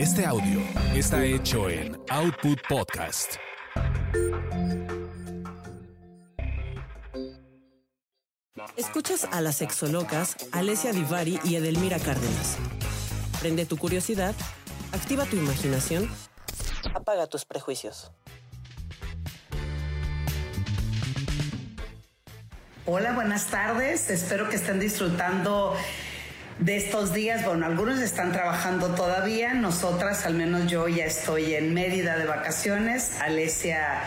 Este audio está hecho en Output Podcast. Escuchas a las sexolocas Alessia Divari y Edelmira Cárdenas. Prende tu curiosidad, activa tu imaginación, apaga tus prejuicios. Hola, buenas tardes. Espero que estén disfrutando de estos días. Bueno, algunos están trabajando todavía. Nosotras, al menos yo, ya estoy en Mérida de vacaciones. Alesia,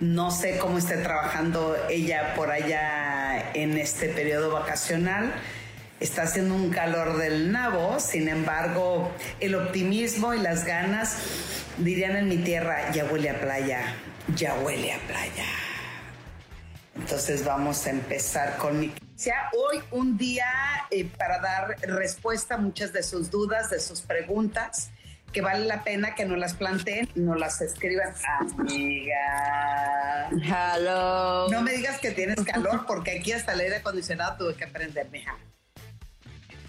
no sé cómo esté trabajando ella por allá en este periodo vacacional. Está haciendo un calor del nabo, sin embargo, el optimismo y las ganas, dirían en mi tierra, ya huele a playa, ya huele a playa. Entonces vamos a empezar con mi... Hoy un día eh, para dar respuesta a muchas de sus dudas, de sus preguntas, que vale la pena que no las planteen, no las escriban. Amiga. Hello. No me digas que tienes calor porque aquí hasta el aire acondicionado tuve que prender, mija.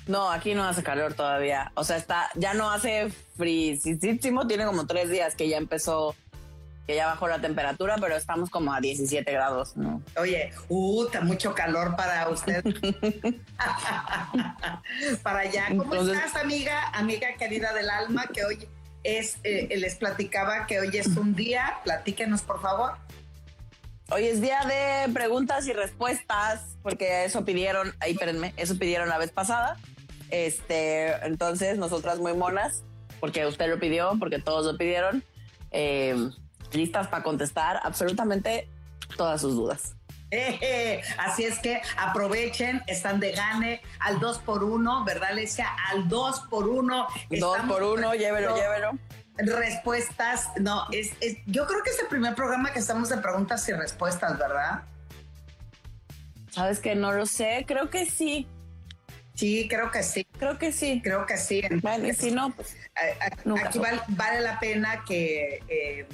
No, aquí no hace calor todavía. O sea, está, ya no hace frísimo, tiene como tres días que ya empezó que ya bajó la temperatura, pero estamos como a 17 grados, ¿no? Oye, uh, está mucho calor para usted. para allá. ¿Cómo estás, amiga? Amiga querida del alma, que hoy es, eh, les platicaba que hoy es un día. Platíquenos, por favor. Hoy es día de preguntas y respuestas, porque eso pidieron, ahí espérenme, eso pidieron la vez pasada. Este, entonces, nosotras muy monas, porque usted lo pidió, porque todos lo pidieron. Eh, listas para contestar absolutamente todas sus dudas. así es que aprovechen, están de gane al 2 por 1 ¿verdad, Alesia? Al 2 por 1 2 por 1 llévelo, llévelo. Respuestas, no, es, yo creo que es el primer programa que estamos de preguntas y respuestas, ¿verdad? Sabes que no lo sé, creo que sí. Sí, creo que sí. Creo que sí. Creo que sí. y si no, pues. Aquí vale, la pena que. Eh,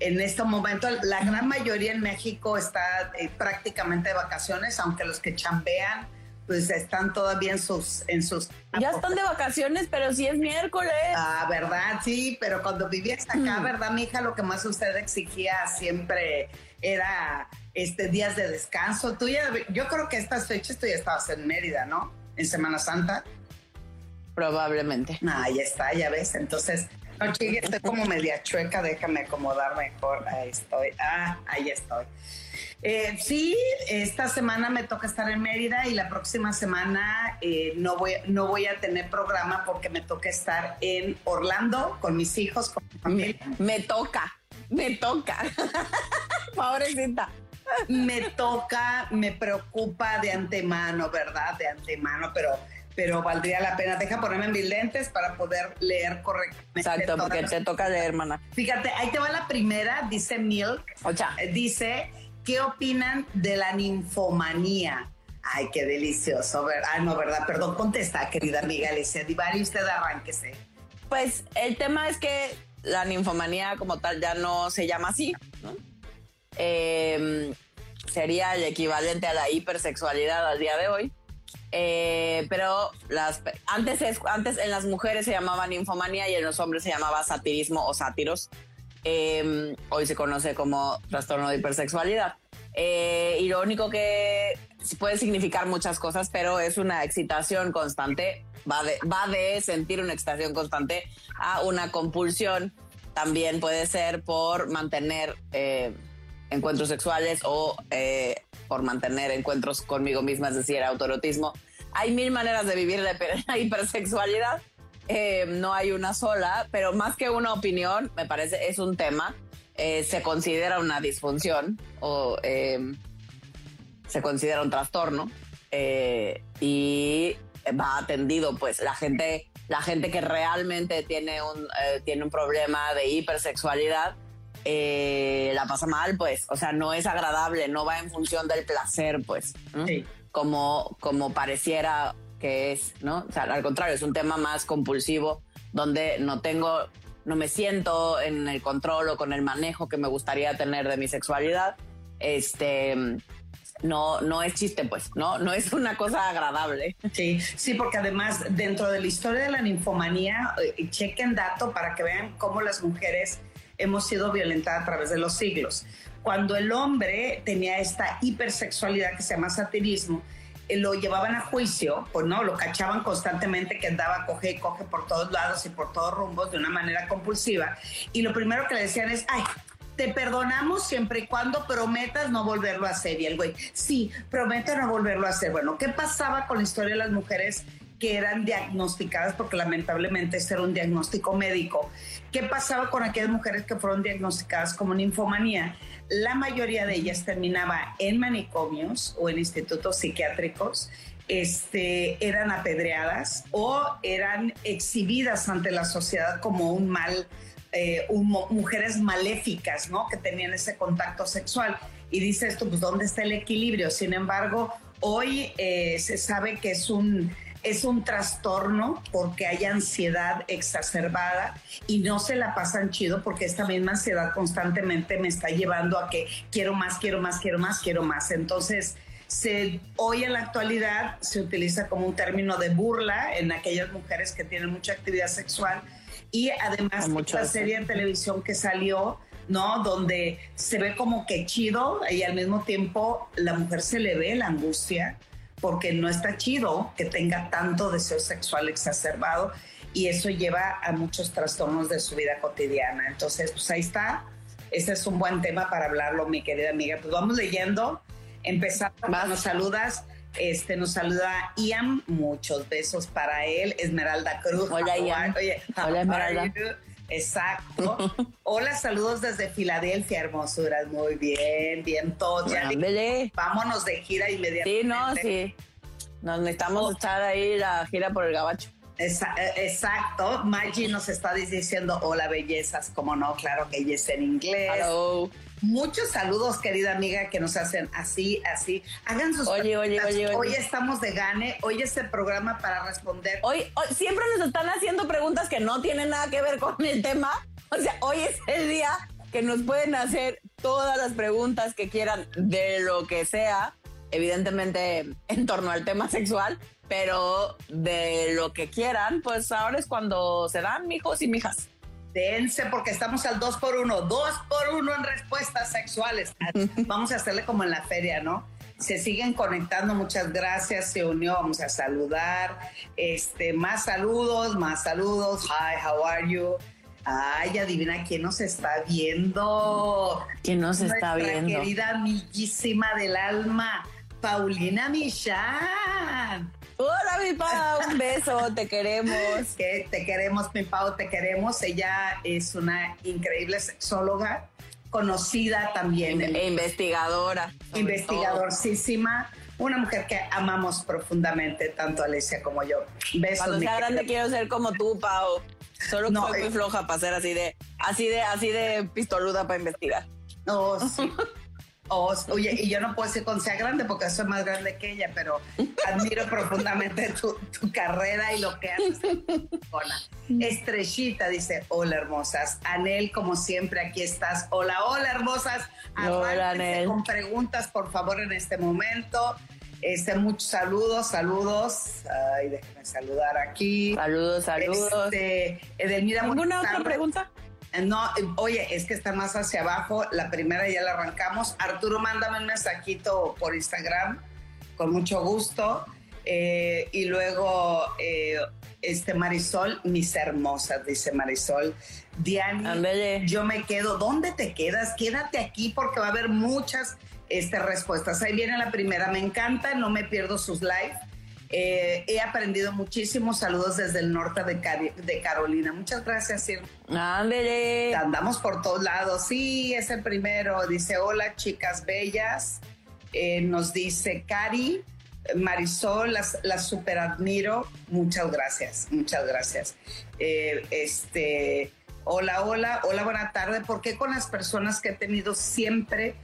en este momento la gran mayoría en México está eh, prácticamente de vacaciones, aunque los que chambean pues están todavía en sus en sus ya están de vacaciones, pero si es miércoles. Ah, verdad, sí, pero cuando vivías acá, mm. verdad, mi hija, lo que más usted exigía siempre era este días de descanso. Tú ya, yo creo que estas fechas tú ya estabas en Mérida, ¿no? En Semana Santa. Probablemente. Ah, ya está, ya ves. Entonces, no, chique, estoy como media chueca, déjame acomodar mejor. Ahí estoy. Ah, ahí estoy. Eh, sí, esta semana me toca estar en Mérida y la próxima semana eh, no, voy, no voy a tener programa porque me toca estar en Orlando con mis hijos, con mi familia. Me, toca, me toca. Pobrecita. Me toca, me preocupa de antemano, ¿verdad? De antemano, pero pero valdría la pena. Deja ponerme mis lentes para poder leer correctamente. Exacto, porque te toca leer, hermana. Fíjate, ahí te va la primera, dice Milk. Ocha. Eh, dice, ¿qué opinan de la ninfomanía? Ay, qué delicioso. Ay, no, ¿verdad? Perdón, contesta, querida amiga Alicia Divari, usted arránquese. Pues el tema es que la ninfomanía como tal ya no se llama así, ¿no? Em, sería el equivalente a la hipersexualidad al día de hoy. Eh, pero las antes es, antes en las mujeres se llamaba ninfomanía y en los hombres se llamaba satirismo o sátiros. Em, hoy se conoce como trastorno de hipersexualidad. Eh, y lo único que puede significar muchas cosas, pero es una excitación constante. Va de, va de sentir una excitación constante a una compulsión. También puede ser por mantener eh, encuentros sexuales o eh, por mantener encuentros conmigo misma, es decir, autorotismo. Hay mil maneras de vivir la hipersexualidad. Eh, no hay una sola, pero más que una opinión, me parece, es un tema. Eh, se considera una disfunción o em, se considera un trastorno y va atendido, pues la gente, la gente que realmente tiene un, tiene un problema de hipersexualidad eh, la pasa mal, pues, o sea, no es agradable, no va en función del placer, pues, como, como pareciera que es, ¿no? O sea, al contrario, es un tema más compulsivo, donde no tengo, no me siento en el control o con el manejo que me gustaría tener de mi sexualidad. Este, no, no es chiste, pues, no, no es una cosa agradable. Sí, sí, porque además dentro de la historia de la ninfomanía, eh, chequen dato para que vean cómo las mujeres hemos sido violentadas a través de los siglos. Cuando el hombre tenía esta hipersexualidad que se llama satirismo, eh, lo llevaban a juicio, pues no, lo cachaban constantemente que andaba coge y coge por todos lados y por todos rumbos de una manera compulsiva. Y lo primero que le decían es, ay, te perdonamos siempre y cuando prometas no volverlo a hacer. Y el güey, sí, prometo no volverlo a hacer. Bueno, ¿qué pasaba con la historia de las mujeres que eran diagnosticadas? Porque lamentablemente ese era un diagnóstico médico. ¿Qué pasaba con aquellas mujeres que fueron diagnosticadas como ninfomanía? La mayoría de ellas terminaba en manicomios o en institutos psiquiátricos. Este, eran apedreadas o eran exhibidas ante la sociedad como un mal eh, mujeres maléficas, ¿no? Que tenían ese contacto sexual. Y dice esto, pues, ¿dónde está el equilibrio? Sin embargo, hoy eh, se sabe que es un, es un trastorno porque hay ansiedad exacerbada y no se la pasan chido porque esta misma ansiedad constantemente me está llevando a que quiero más, quiero más, quiero más, quiero más. Entonces, se, hoy en la actualidad se utiliza como un término de burla en aquellas mujeres que tienen mucha actividad sexual y además esta serie en televisión que salió, ¿no? Donde se ve como que chido y al mismo tiempo la mujer se le ve la angustia porque no está chido que tenga tanto deseo sexual exacerbado y eso lleva a muchos trastornos de su vida cotidiana. Entonces, pues ahí está. Ese es un buen tema para hablarlo, mi querida amiga. Pues vamos leyendo. Empezamos, nos saludas este nos saluda Ian, muchos besos para él. Esmeralda Cruz. Hola Ian. Hola Esmeralda. Exacto. Hola, saludos desde Filadelfia, hermosuras. Muy bien, bien todo. vámonos de gira inmediatamente. Sí, no, sí. Nos necesitamos oh. echar ahí la gira por el gabacho. Eh, exacto. Maggie nos está diciendo hola bellezas, como no, claro que ella es en inglés. Hello. Muchos saludos, querida amiga, que nos hacen así, así. Hagan sus oye, oye, oye, oye, Hoy estamos de gane, hoy es el programa para responder. Hoy, hoy siempre nos están haciendo preguntas que no tienen nada que ver con el tema. O sea, hoy es el día que nos pueden hacer todas las preguntas que quieran de lo que sea, evidentemente en torno al tema sexual, pero de lo que quieran, pues ahora es cuando se dan, mijos y mijas dense porque estamos al 2 por 1 2 por 1 en respuestas sexuales. Vamos a hacerle como en la feria, ¿no? Se siguen conectando, muchas gracias, se unió, vamos a saludar. Este, más saludos, más saludos. Hi, how are you? Ay, adivina quién nos está viendo. ¿Quién nos está viendo? querida amiguísima del alma, Paulina Michan. Hola, mi Pau, un beso, te queremos. Que te queremos, mi Pau, te queremos. Ella es una increíble sexóloga, conocida también. E investigadora. Investigadorísima. Una mujer que amamos profundamente, tanto Alicia como yo. Besos. Cuando sea grande quiero ser como tú, Pau. Solo que soy muy eh. floja para ser así de, así de, así de pistoluda para investigar. No, sí. oye, y yo no puedo decir con sea grande porque soy más grande que ella, pero admiro profundamente tu, carrera y lo que haces. Estrellita dice, hola hermosas. Anel, como siempre, aquí estás. Hola, hola hermosas. Hola, Anel. Con preguntas, por favor, en este momento. Este, muchos saludos, saludos. Ay, déjenme saludar aquí. Saludos, saludos. Este, Edelmira, ¿Ninguna otra pregunta? No, oye, es que está más hacia abajo. La primera ya la arrancamos. Arturo, mándame un mensajito por Instagram, con mucho gusto. Eh, y luego, eh, este Marisol, mis hermosas, dice Marisol. Diana, yo me quedo. ¿Dónde te quedas? Quédate aquí porque va a haber muchas este, respuestas. Ahí viene la primera. Me encanta, no me pierdo sus lives. Eh, he aprendido muchísimos saludos desde el norte de, Carolina. Muchas gracias, Sir. Andamos por todos lados. Sí, es el primero. Dice, hola, chicas bellas. Eh, nos dice Cari. Marisol, las, las super admiro. Muchas gracias, muchas gracias. Eh, este, hola, hola, hola, buena tarde. ¿Por qué con las personas que he tenido siempre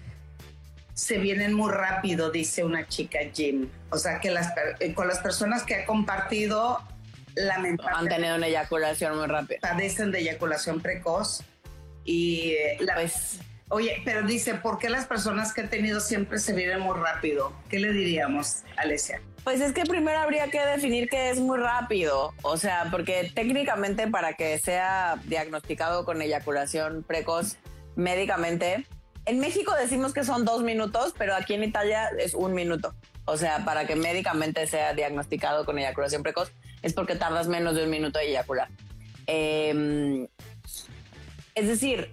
se vienen muy rápido, dice una chica Jim. O sea que las, eh, con las personas que ha compartido, lamentablemente. Han tenido una eyaculación muy rápida. Padecen de eyaculación precoz. Y eh, la, pues, Oye, pero dice, ¿por qué las personas que he tenido siempre se vienen muy rápido? ¿Qué le diríamos, Alesia? Pues es que primero habría que definir qué es muy rápido, o sea, porque técnicamente para que sea diagnosticado con eyaculación precoz médicamente, en México decimos que son dos minutos, pero aquí en Italia es un minuto. O sea, para que médicamente sea diagnosticado con eyaculación precoz, es porque tardas menos de un minuto en eyacular. Em, es decir,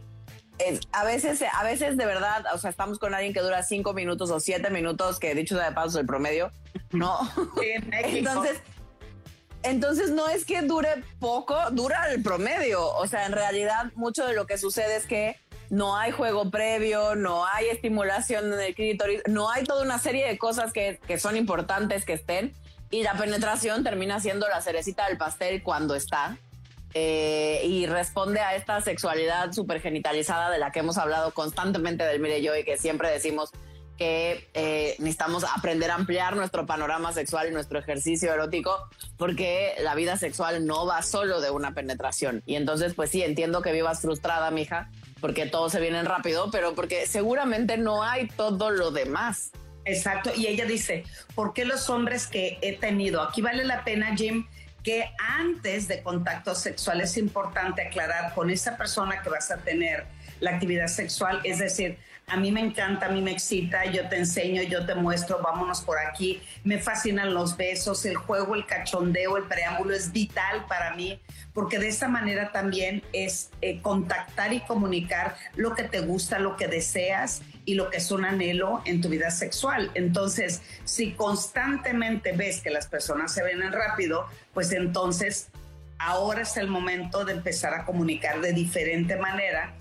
a veces, a veces de verdad, o sea, estamos con alguien que dura cinco minutos o siete minutos, que dicho sea de paso el promedio, ¿no? entonces, entonces no es que dure poco, dura el promedio. O sea, en realidad mucho de lo que sucede es que no hay juego previo, no hay estimulación en el clítoris, no hay toda una serie de cosas que, que son importantes que estén y la penetración termina siendo la cerecita del pastel cuando está. Eh, y responde a esta sexualidad súper genitalizada de la que hemos hablado constantemente del Mire Yo y que siempre decimos que eh, necesitamos aprender a ampliar nuestro panorama sexual y nuestro ejercicio erótico porque la vida sexual no va solo de una penetración. Y entonces, pues sí, entiendo que vivas frustrada, mija, porque todos se vienen rápido, pero porque seguramente no hay todo lo demás. Exacto, y ella dice, ¿por qué los hombres que he tenido? Aquí vale la pena, Jim, que antes de contacto sexual es importante aclarar con esa persona que vas a tener la actividad sexual, es decir, a mí me encanta, a mí me excita, yo te enseño, yo te muestro, vámonos por aquí, me fascinan los besos, el juego, el cachondeo, el preámbulo es vital para mí, porque de esa manera también es eh, contactar y comunicar lo que te gusta, lo que deseas y lo que es un anhelo en tu vida sexual. Entonces, si constantemente ves que las personas se ven rápido, pues entonces ahora es el momento de empezar a comunicar de diferente manera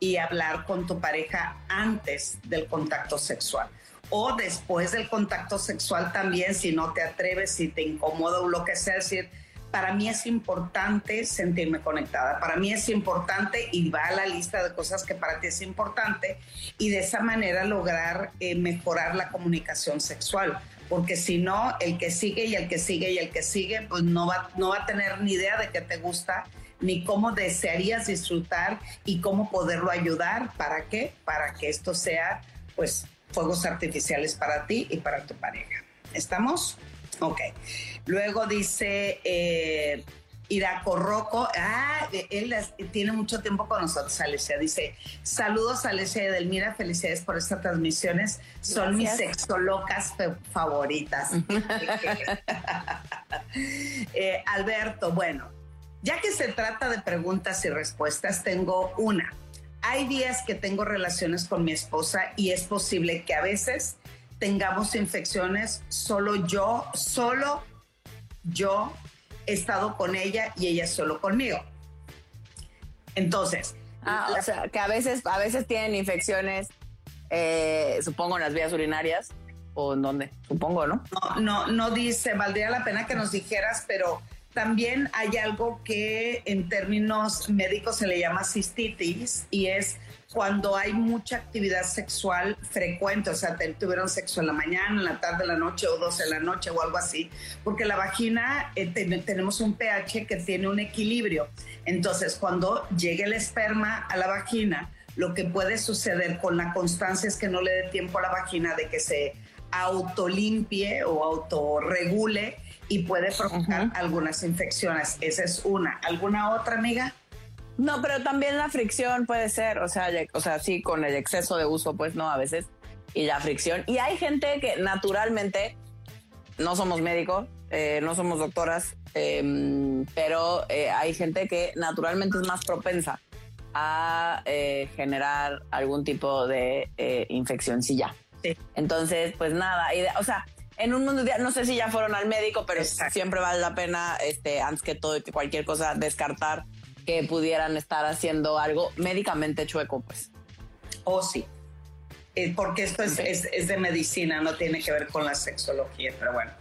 y hablar con tu pareja antes del contacto sexual. O después del contacto sexual también, si no te atreves, si te incomoda o lo que sea, decir, para mí es importante sentirme conectada, para mí es importante y va a la lista de cosas que para ti es importante y de esa manera lograr eh, mejorar la comunicación sexual, porque si no, el que sigue y el que sigue y el que sigue, pues no va, no va a tener ni idea de qué te gusta ni cómo desearías disfrutar y cómo poderlo ayudar. ¿Para qué? Para que esto sea, pues, fuegos artificiales para ti y para tu pareja. ¿Estamos? Ok. Luego dice eh, Iraco Rocco, ah, él tiene mucho tiempo con nosotros, Alicia. Dice, saludos Alicia y Edelmira, felicidades por estas transmisiones. Son mis sexolocas favoritas. Eh, Alberto, bueno, ya que se trata de preguntas y respuestas, tengo una. Hay días que tengo relaciones con mi esposa y es posible que a veces tengamos infecciones, solo yo, solo yo he estado con ella y ella solo conmigo. Entonces. Ah, o sea, que a veces, a veces tienen infecciones, eh, supongo en las vías urinarias o en dónde, supongo, ¿no? No, no, no dice, valdría la pena que nos dijeras, pero también hay algo que en términos médicos se le llama cistitis y es cuando hay mucha actividad sexual frecuente, o sea, tuvieron sexo en la mañana, en la tarde, en la noche o dos en la noche o algo así, porque la vagina eh, tenemos un pH que tiene un equilibrio. Entonces, cuando llegue el esperma a la vagina, lo que puede suceder con la constancia es que no le dé tiempo a la vagina de que se autolimpie o autorregule y puede provocar algunas infecciones. Esa es una. ¿Alguna otra, amiga? No, pero también la fricción puede ser, o sea, o sea, sí, con el exceso de uso, pues no, a veces, y la fricción. Y hay gente que naturalmente, no somos médicos, eh, no somos doctoras, em, pero eh, hay gente que naturalmente es más propensa a eh, generar algún tipo de infección, sí, ya. Entonces, pues nada, y o sea, en un mundo, no sé si ya fueron al médico, pero siempre vale la pena, este, antes que todo, cualquier cosa, descartar que pudieran estar haciendo algo médicamente chueco, pues. Oh, sí. Eh, porque esto es, es, de medicina, no tiene que ver con la sexología, pero bueno.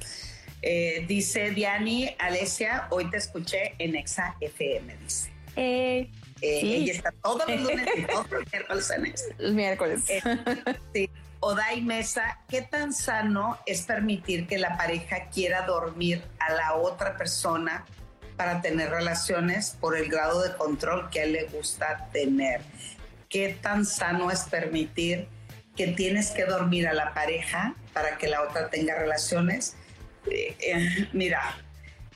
Eh, dice Diani, Alesia, hoy te escuché en Exa FM, dice. Eh, eh sí. Ella está todos los lunes y todos los miércoles en Exa. Los miércoles. sí. Oday Mesa, ¿qué tan sano es permitir que la pareja quiera dormir a la otra persona para tener relaciones por el grado de control que a él le gusta tener. qué tan sano es permitir que tienes que dormir a la pareja para que la otra tenga relaciones. Eh, eh, mira,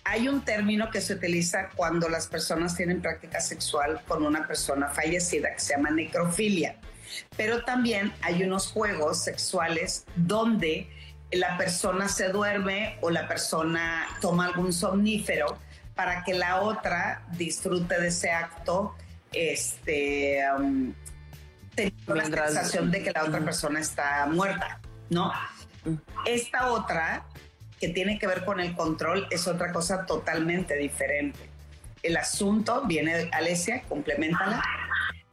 hay un término que se utiliza cuando las personas tienen práctica sexual con una persona fallecida que se llama necrofilia. Pero también hay unos juegos sexuales donde la persona se duerme o la persona toma algún somnífero para que la otra disfrute de ese acto, este, um, teniendo la sensación de que la otra persona está muerta, ¿no? Esta otra, que tiene que ver con el control, es otra cosa totalmente diferente. El asunto viene, Alesia, complementala.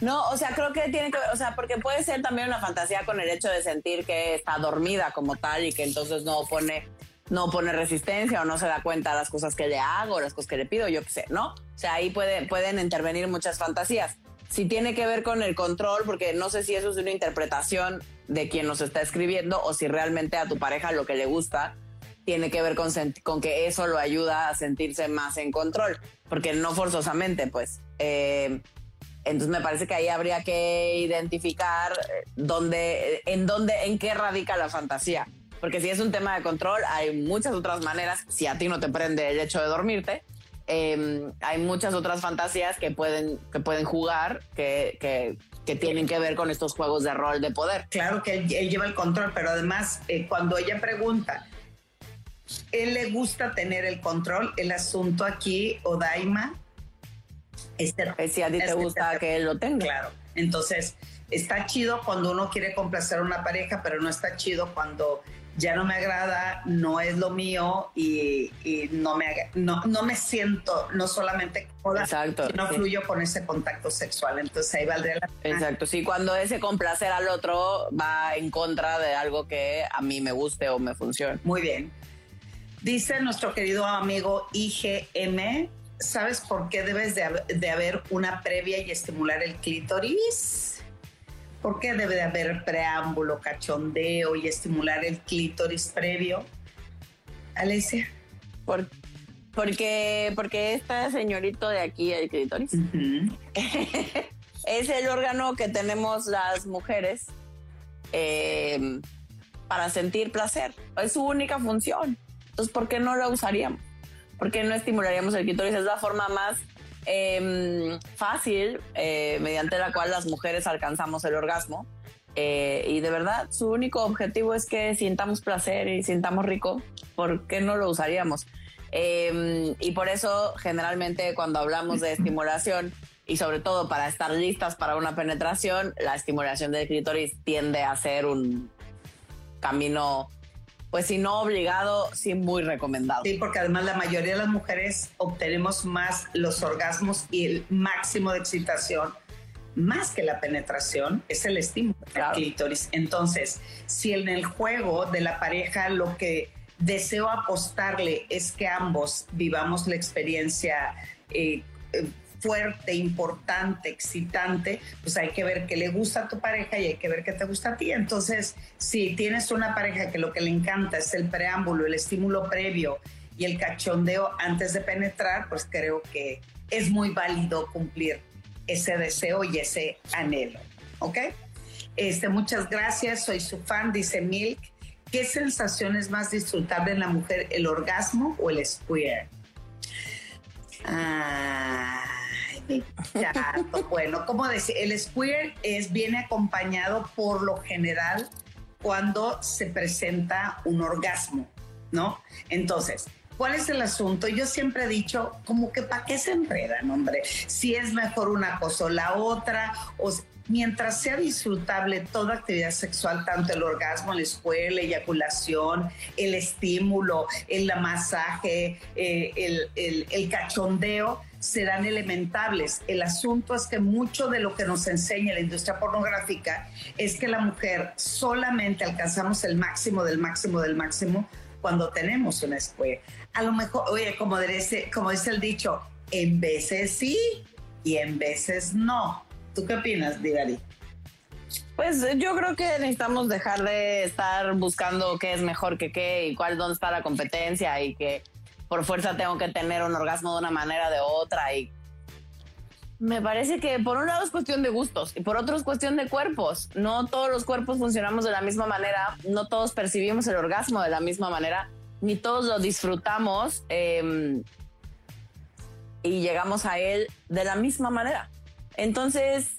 No, o sea, creo que tiene que ver, o sea, porque puede ser también una fantasía con el hecho de sentir que está dormida como tal y que entonces no pone, no pone resistencia o no se da cuenta de las cosas que le hago, las cosas que le pido, yo qué sé, ¿no? O sea, ahí puede, pueden intervenir muchas fantasías. Si tiene que ver con el control, porque no sé si eso es una interpretación de quien nos está escribiendo o si realmente a tu pareja lo que le gusta tiene que ver con, con que eso lo ayuda a sentirse más en control, porque no forzosamente, pues. Eh, entonces me parece que ahí habría que identificar eh, dónde, en dónde, en qué radica la fantasía. Porque si es un tema de control, hay muchas otras maneras. Si a ti no te prende el hecho de dormirte, em, hay muchas otras fantasías que pueden, que pueden jugar, que, que, que, tienen que ver con estos juegos de rol de poder. Claro que él, lleva el control, pero además eh, cuando ella pregunta, él le gusta tener el control, el asunto aquí, Odaima, este, si a ti te gusta que él lo tenga. Claro. Entonces, está chido cuando uno quiere complacer a una pareja, pero no está chido cuando ya no me agrada, no es lo mío y, no, me, no, no, me siento no solamente cómoda, Exacto, no fluyo con ese contacto sexual. Entonces ahí valdría la pena. Exacto, sí, cuando ese complacer al otro va en contra de algo que a mí me guste o me funcione. Muy bien. Dice nuestro querido amigo IGM, ¿sabes por qué debes de, haber una previa y estimular el clítoris? ¿Por qué debe de haber preámbulo, cachondeo y estimular el clítoris previo? Alicia. Por, porque, porque este señorito de aquí, el clítoris, es el órgano que tenemos las mujeres eh, para sentir placer. Es su única función. Entonces, ¿por qué no lo usaríamos? ¿Por qué no estimularíamos el clítoris? Es la forma más em, fácil eh, mediante la cual las mujeres alcanzamos el orgasmo. Eh, y de verdad, su único objetivo es que sintamos placer y sintamos rico. ¿Por qué no lo usaríamos? Em, y por eso, generalmente, cuando hablamos de estimulación, y sobre todo para estar listas para una penetración, la estimulación del clítoris tiende a ser un camino pues si no obligado, sí muy recomendado. Sí, porque además la mayoría de las mujeres obtenemos más los orgasmos y el máximo de excitación, más que la penetración, es el estímulo del clítoris. Entonces, si en el juego de la pareja lo que deseo apostarle es que ambos vivamos la experiencia eh, eh fuerte, importante, excitante, pues hay que ver qué le gusta a tu pareja y hay que ver qué te gusta a ti. Entonces, si tienes una pareja que lo que le encanta es el preámbulo, el estímulo previo y el cachondeo antes de penetrar, pues creo que es muy válido cumplir ese deseo y ese anhelo. ¿Ok? Este, muchas gracias, soy su fan, dice Milk. ¿Qué sensación es más disfrutable en la mujer, el orgasmo o el square? Ah bueno, como decir, el square es, viene acompañado por lo general cuando se presenta un orgasmo, ¿no? Entonces, ¿cuál es el asunto? Yo siempre he dicho, como que para qué se enredan, hombre, si es mejor una cosa o la otra, o mientras sea disfrutable toda actividad sexual, tanto el orgasmo, la escuela, la eyaculación, el estímulo, el masaje, eh, el cachondeo, serán elementables. El asunto es que mucho de lo que nos enseña la industria pornográfica es que la mujer solamente alcanzamos el máximo del máximo del máximo cuando tenemos una escuela. A lo mejor, oye, como dice, el dicho, en veces sí y en veces no. ¿Tú qué opinas, Divari? Pues yo creo que necesitamos dejar de estar buscando qué es mejor que qué y cuál, dónde está la competencia y que por fuerza tengo que tener un orgasmo de una manera o de otra y Me parece que por un lado es cuestión de gustos y por otro es cuestión de cuerpos. No todos los cuerpos funcionamos de la misma manera, no todos percibimos el orgasmo de la misma manera, ni todos lo disfrutamos em, y llegamos a él de la misma manera. Entonces,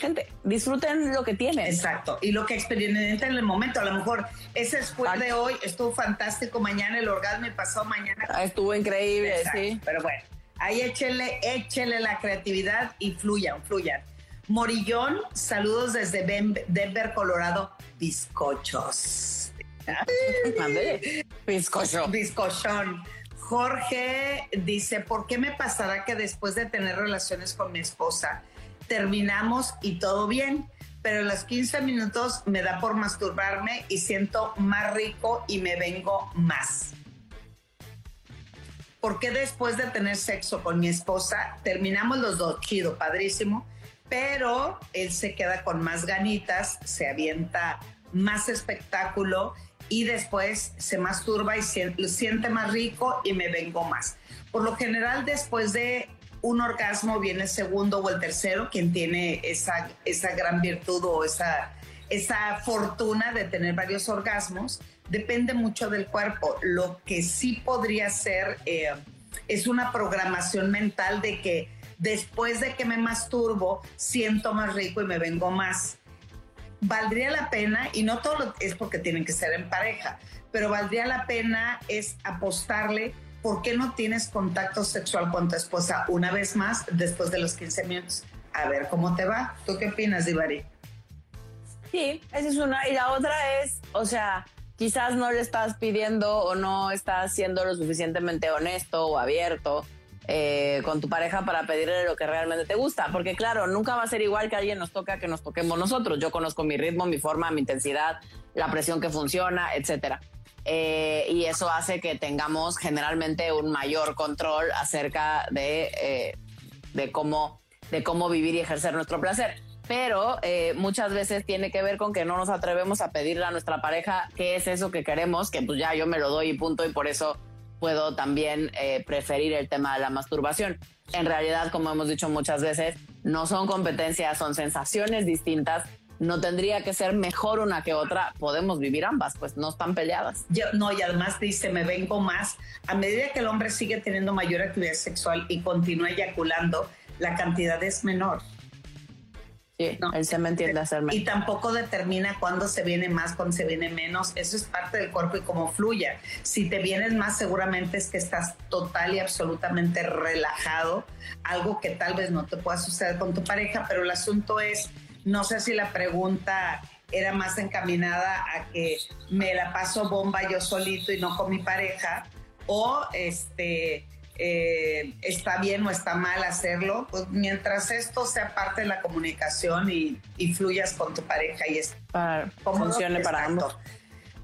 gente, disfruten lo que tienen. Exacto. Y lo que experimentan en el momento. A lo mejor ese fue de hoy, estuvo fantástico. Mañana el orgasmo pasó mañana. Ah, estuvo increíble, sí. Pero bueno, ahí échele, échele la creatividad y fluyan, fluyan. Morillón, saludos desde Denver, Colorado. Bizcochos. Bizcocho. Bizcochón. Jorge dice, ¿por qué me pasará que después de tener relaciones con mi esposa terminamos y todo bien? Pero los 15 minutos me da por masturbarme y siento más rico y me vengo más. ¿Por qué después de tener sexo con mi esposa terminamos los dos? Chido, padrísimo. Pero él se queda con más ganitas, se avienta más espectáculo y después se masturba y siente más rico y me vengo más. Por lo general, después de un orgasmo viene el segundo o el tercero, quien tiene esa, esa gran virtud o esa, esa fortuna de tener varios orgasmos. Depende mucho del cuerpo. Lo que sí podría ser eh, es una programación mental de que después de que me masturbo, siento más rico y me vengo más valdría la pena, y no todo es porque tienen que ser en pareja, pero valdría la pena es apostarle por qué no tienes contacto sexual con tu esposa una vez más después de los 15 minutos. A ver cómo te va. ¿Tú qué opinas, Divari? Sí, esa es una. Y la otra es, o sea, quizás no le estás pidiendo o no estás siendo lo suficientemente honesto o abierto eh, con tu pareja para pedirle lo que realmente te gusta. Porque claro, nunca va a ser igual que alguien nos toca que nos toquemos nosotros. Yo conozco mi ritmo, mi forma, mi intensidad, la presión que funciona, etcétera. Eh, y eso hace que tengamos generalmente un mayor control acerca de, eh, de, cómo, de cómo vivir y ejercer nuestro placer. Pero muchas veces tiene que ver con que no nos atrevemos a pedirle a nuestra pareja qué es eso que queremos, que pues ya yo me lo doy y punto, y por eso puedo también eh, preferir el tema de la masturbación. En realidad, como hemos dicho muchas veces, no son competencias, son sensaciones distintas. No tendría que ser mejor una que otra. Podemos vivir ambas, pues no están peleadas. Yo, no, y además dice, me vengo más. A medida que el hombre sigue teniendo mayor actividad sexual y continúa eyaculando, la cantidad es menor. Sí, no, él se me entiende hacerme. Y tampoco determina cuándo se viene más, cuándo se viene menos. Eso es parte del cuerpo y cómo fluya. Si te vienes más, seguramente es que estás total y absolutamente relajado. Algo que tal vez no te pueda suceder con tu pareja, pero el asunto es, no sé si la pregunta era más encaminada a que me la paso bomba yo solito y no con mi pareja, o este eh, está bien o está mal hacerlo, pues mientras esto sea parte de la comunicación y, fluyas con tu pareja y es para, funcione para ambos.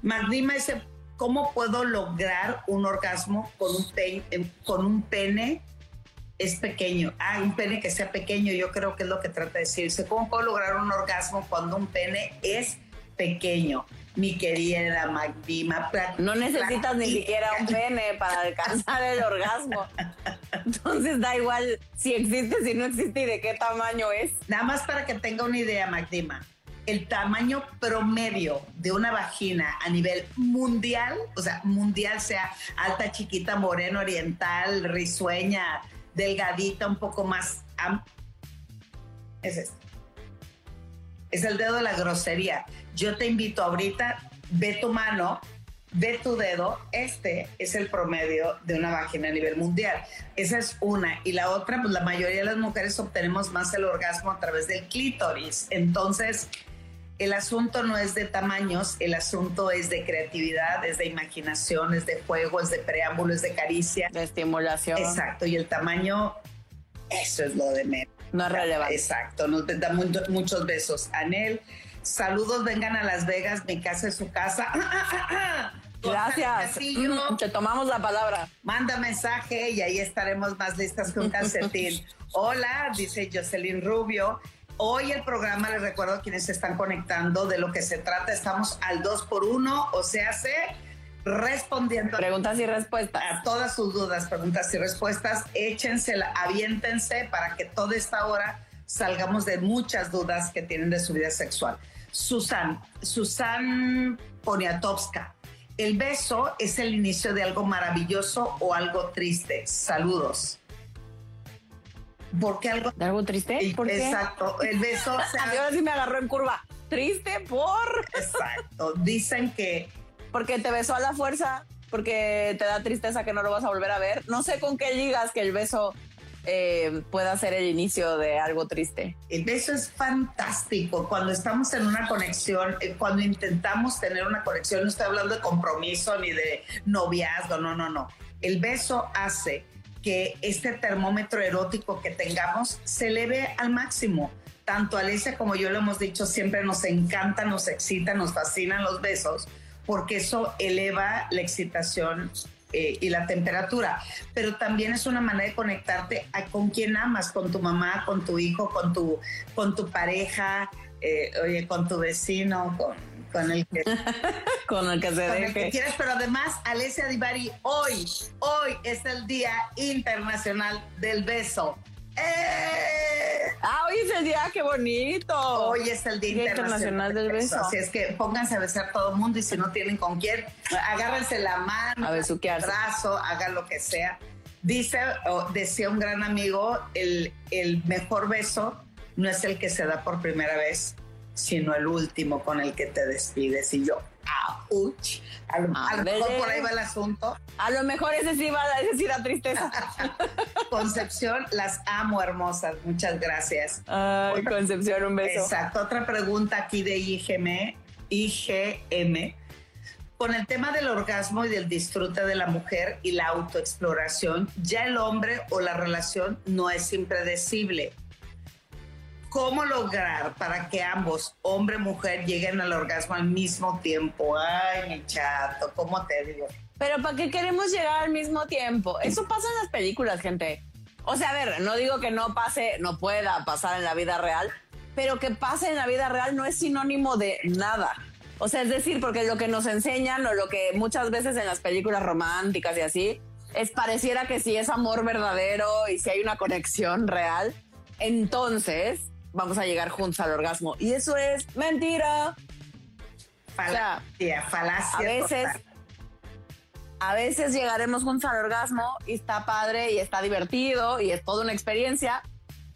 Magdima dice, ¿cómo puedo lograr un orgasmo con un, con un pene? Es pequeño. Ah, un pene que sea pequeño, yo creo que es lo que trata de decirse. ¿Cómo puedo lograr un orgasmo cuando un pene es pequeño? mi querida Magdima. No necesitas ni siquiera un pene para alcanzar el orgasmo. Entonces da igual si existe, si no existe y de qué tamaño es. Nada más para que tenga una idea, Magdima. El tamaño promedio de una vagina a nivel mundial, o sea, mundial, sea alta, chiquita, moreno, oriental, risueña, delgadita, un poco más es este. Es el dedo de la grosería yo te invito ahorita, ve tu mano, ve tu dedo, este es el promedio de una vagina a nivel mundial. Esa es una. Y la otra, pues la mayoría de las mujeres obtenemos más el orgasmo a través del clítoris. Entonces, el asunto no es de tamaños, el asunto es de creatividad, es de imaginación, es de juego, es de preámbulo, es de caricia. De estimulación. Exacto, y el tamaño, eso es lo de menos. No es relevante. Exacto, nos da muchos besos. Anel, Saludos, vengan a Las Vegas, mi casa es su casa. Gracias. Te tomamos la palabra. Manda mensaje y ahí estaremos más listas que un calcetín. Hola, dice Jocelyn Rubio. Hoy el programa, les recuerdo a quienes se están conectando de lo que se trata. Estamos al 2 por 1 o sea, se respondiendo preguntas y respuestas a todas sus dudas, preguntas y respuestas. Échensela, aviéntense para que toda esta hora salgamos de muchas dudas que tienen de su vida sexual. Susan, Susan Poniatowska. El beso es el inicio de algo maravilloso o algo triste. Saludos. ¿Por qué algo? ¿De algo triste? ¿Por Exacto. El beso. Ahora sí me agarró en curva. Triste por. Exacto. Dicen que. Porque te besó a la fuerza, porque te da tristeza que no lo vas a volver a ver. No sé con qué digas que el beso eh, pueda ser el inicio de algo triste. El beso es fantástico. Cuando estamos en una conexión, eh, cuando intentamos tener una conexión, no estoy hablando de compromiso ni de noviazgo, no, no, no. El beso hace que este termómetro erótico que tengamos se eleve al máximo. Tanto Alicia como yo lo hemos dicho, siempre nos encanta, nos excita, nos fascinan los besos, porque eso eleva la excitación eh, y la temperatura. Pero también es una manera de conectarte a, con quien amas, con tu mamá, con tu hijo, con tu, con tu pareja, eh, oye, con tu vecino, con con el que, con el que se deje. quieres, pero además, Alessia Divari, hoy, hoy es el Día Internacional del Beso. ¡Eh! Ah, hoy es el día, qué bonito. Hoy es el Día, Internacional, del beso. Así es que pónganse a besar todo el mundo y si no tienen con quién, agárrense la mano, el brazo, hagan lo que sea. Dice, o decía un gran amigo, el, el mejor beso no es el que se da por primera vez, sino el último con el que te despides. Y yo, ¡auch! A lo, mejor por ahí va el asunto. A lo mejor ese sí va a decir la tristeza. Concepción, las amo hermosas. Muchas gracias. Ay, Concepción, un beso. Exacto. Otra pregunta aquí de IGM. IGM. Con el tema del orgasmo y del disfrute de la mujer y la autoexploración, ya el hombre o la relación no es impredecible ¿Cómo lograr para que ambos, hombre y mujer, lleguen al orgasmo al mismo tiempo? Ay, mi chato, ¿cómo te digo? Pero ¿para qué queremos llegar al mismo tiempo? Eso pasa en las películas, gente. O sea, a ver, no digo que no pase, no pueda pasar en la vida real, pero que pase en la vida real no es sinónimo de nada. O sea, es decir, porque lo que nos enseñan o lo que muchas veces en las películas románticas y así, es pareciera que si es amor verdadero y si hay una conexión real, entonces vamos a llegar juntos al orgasmo. Y eso es mentira. Falacia, falacia. A veces, a veces llegaremos juntos al orgasmo y está padre y está divertido y es toda una experiencia,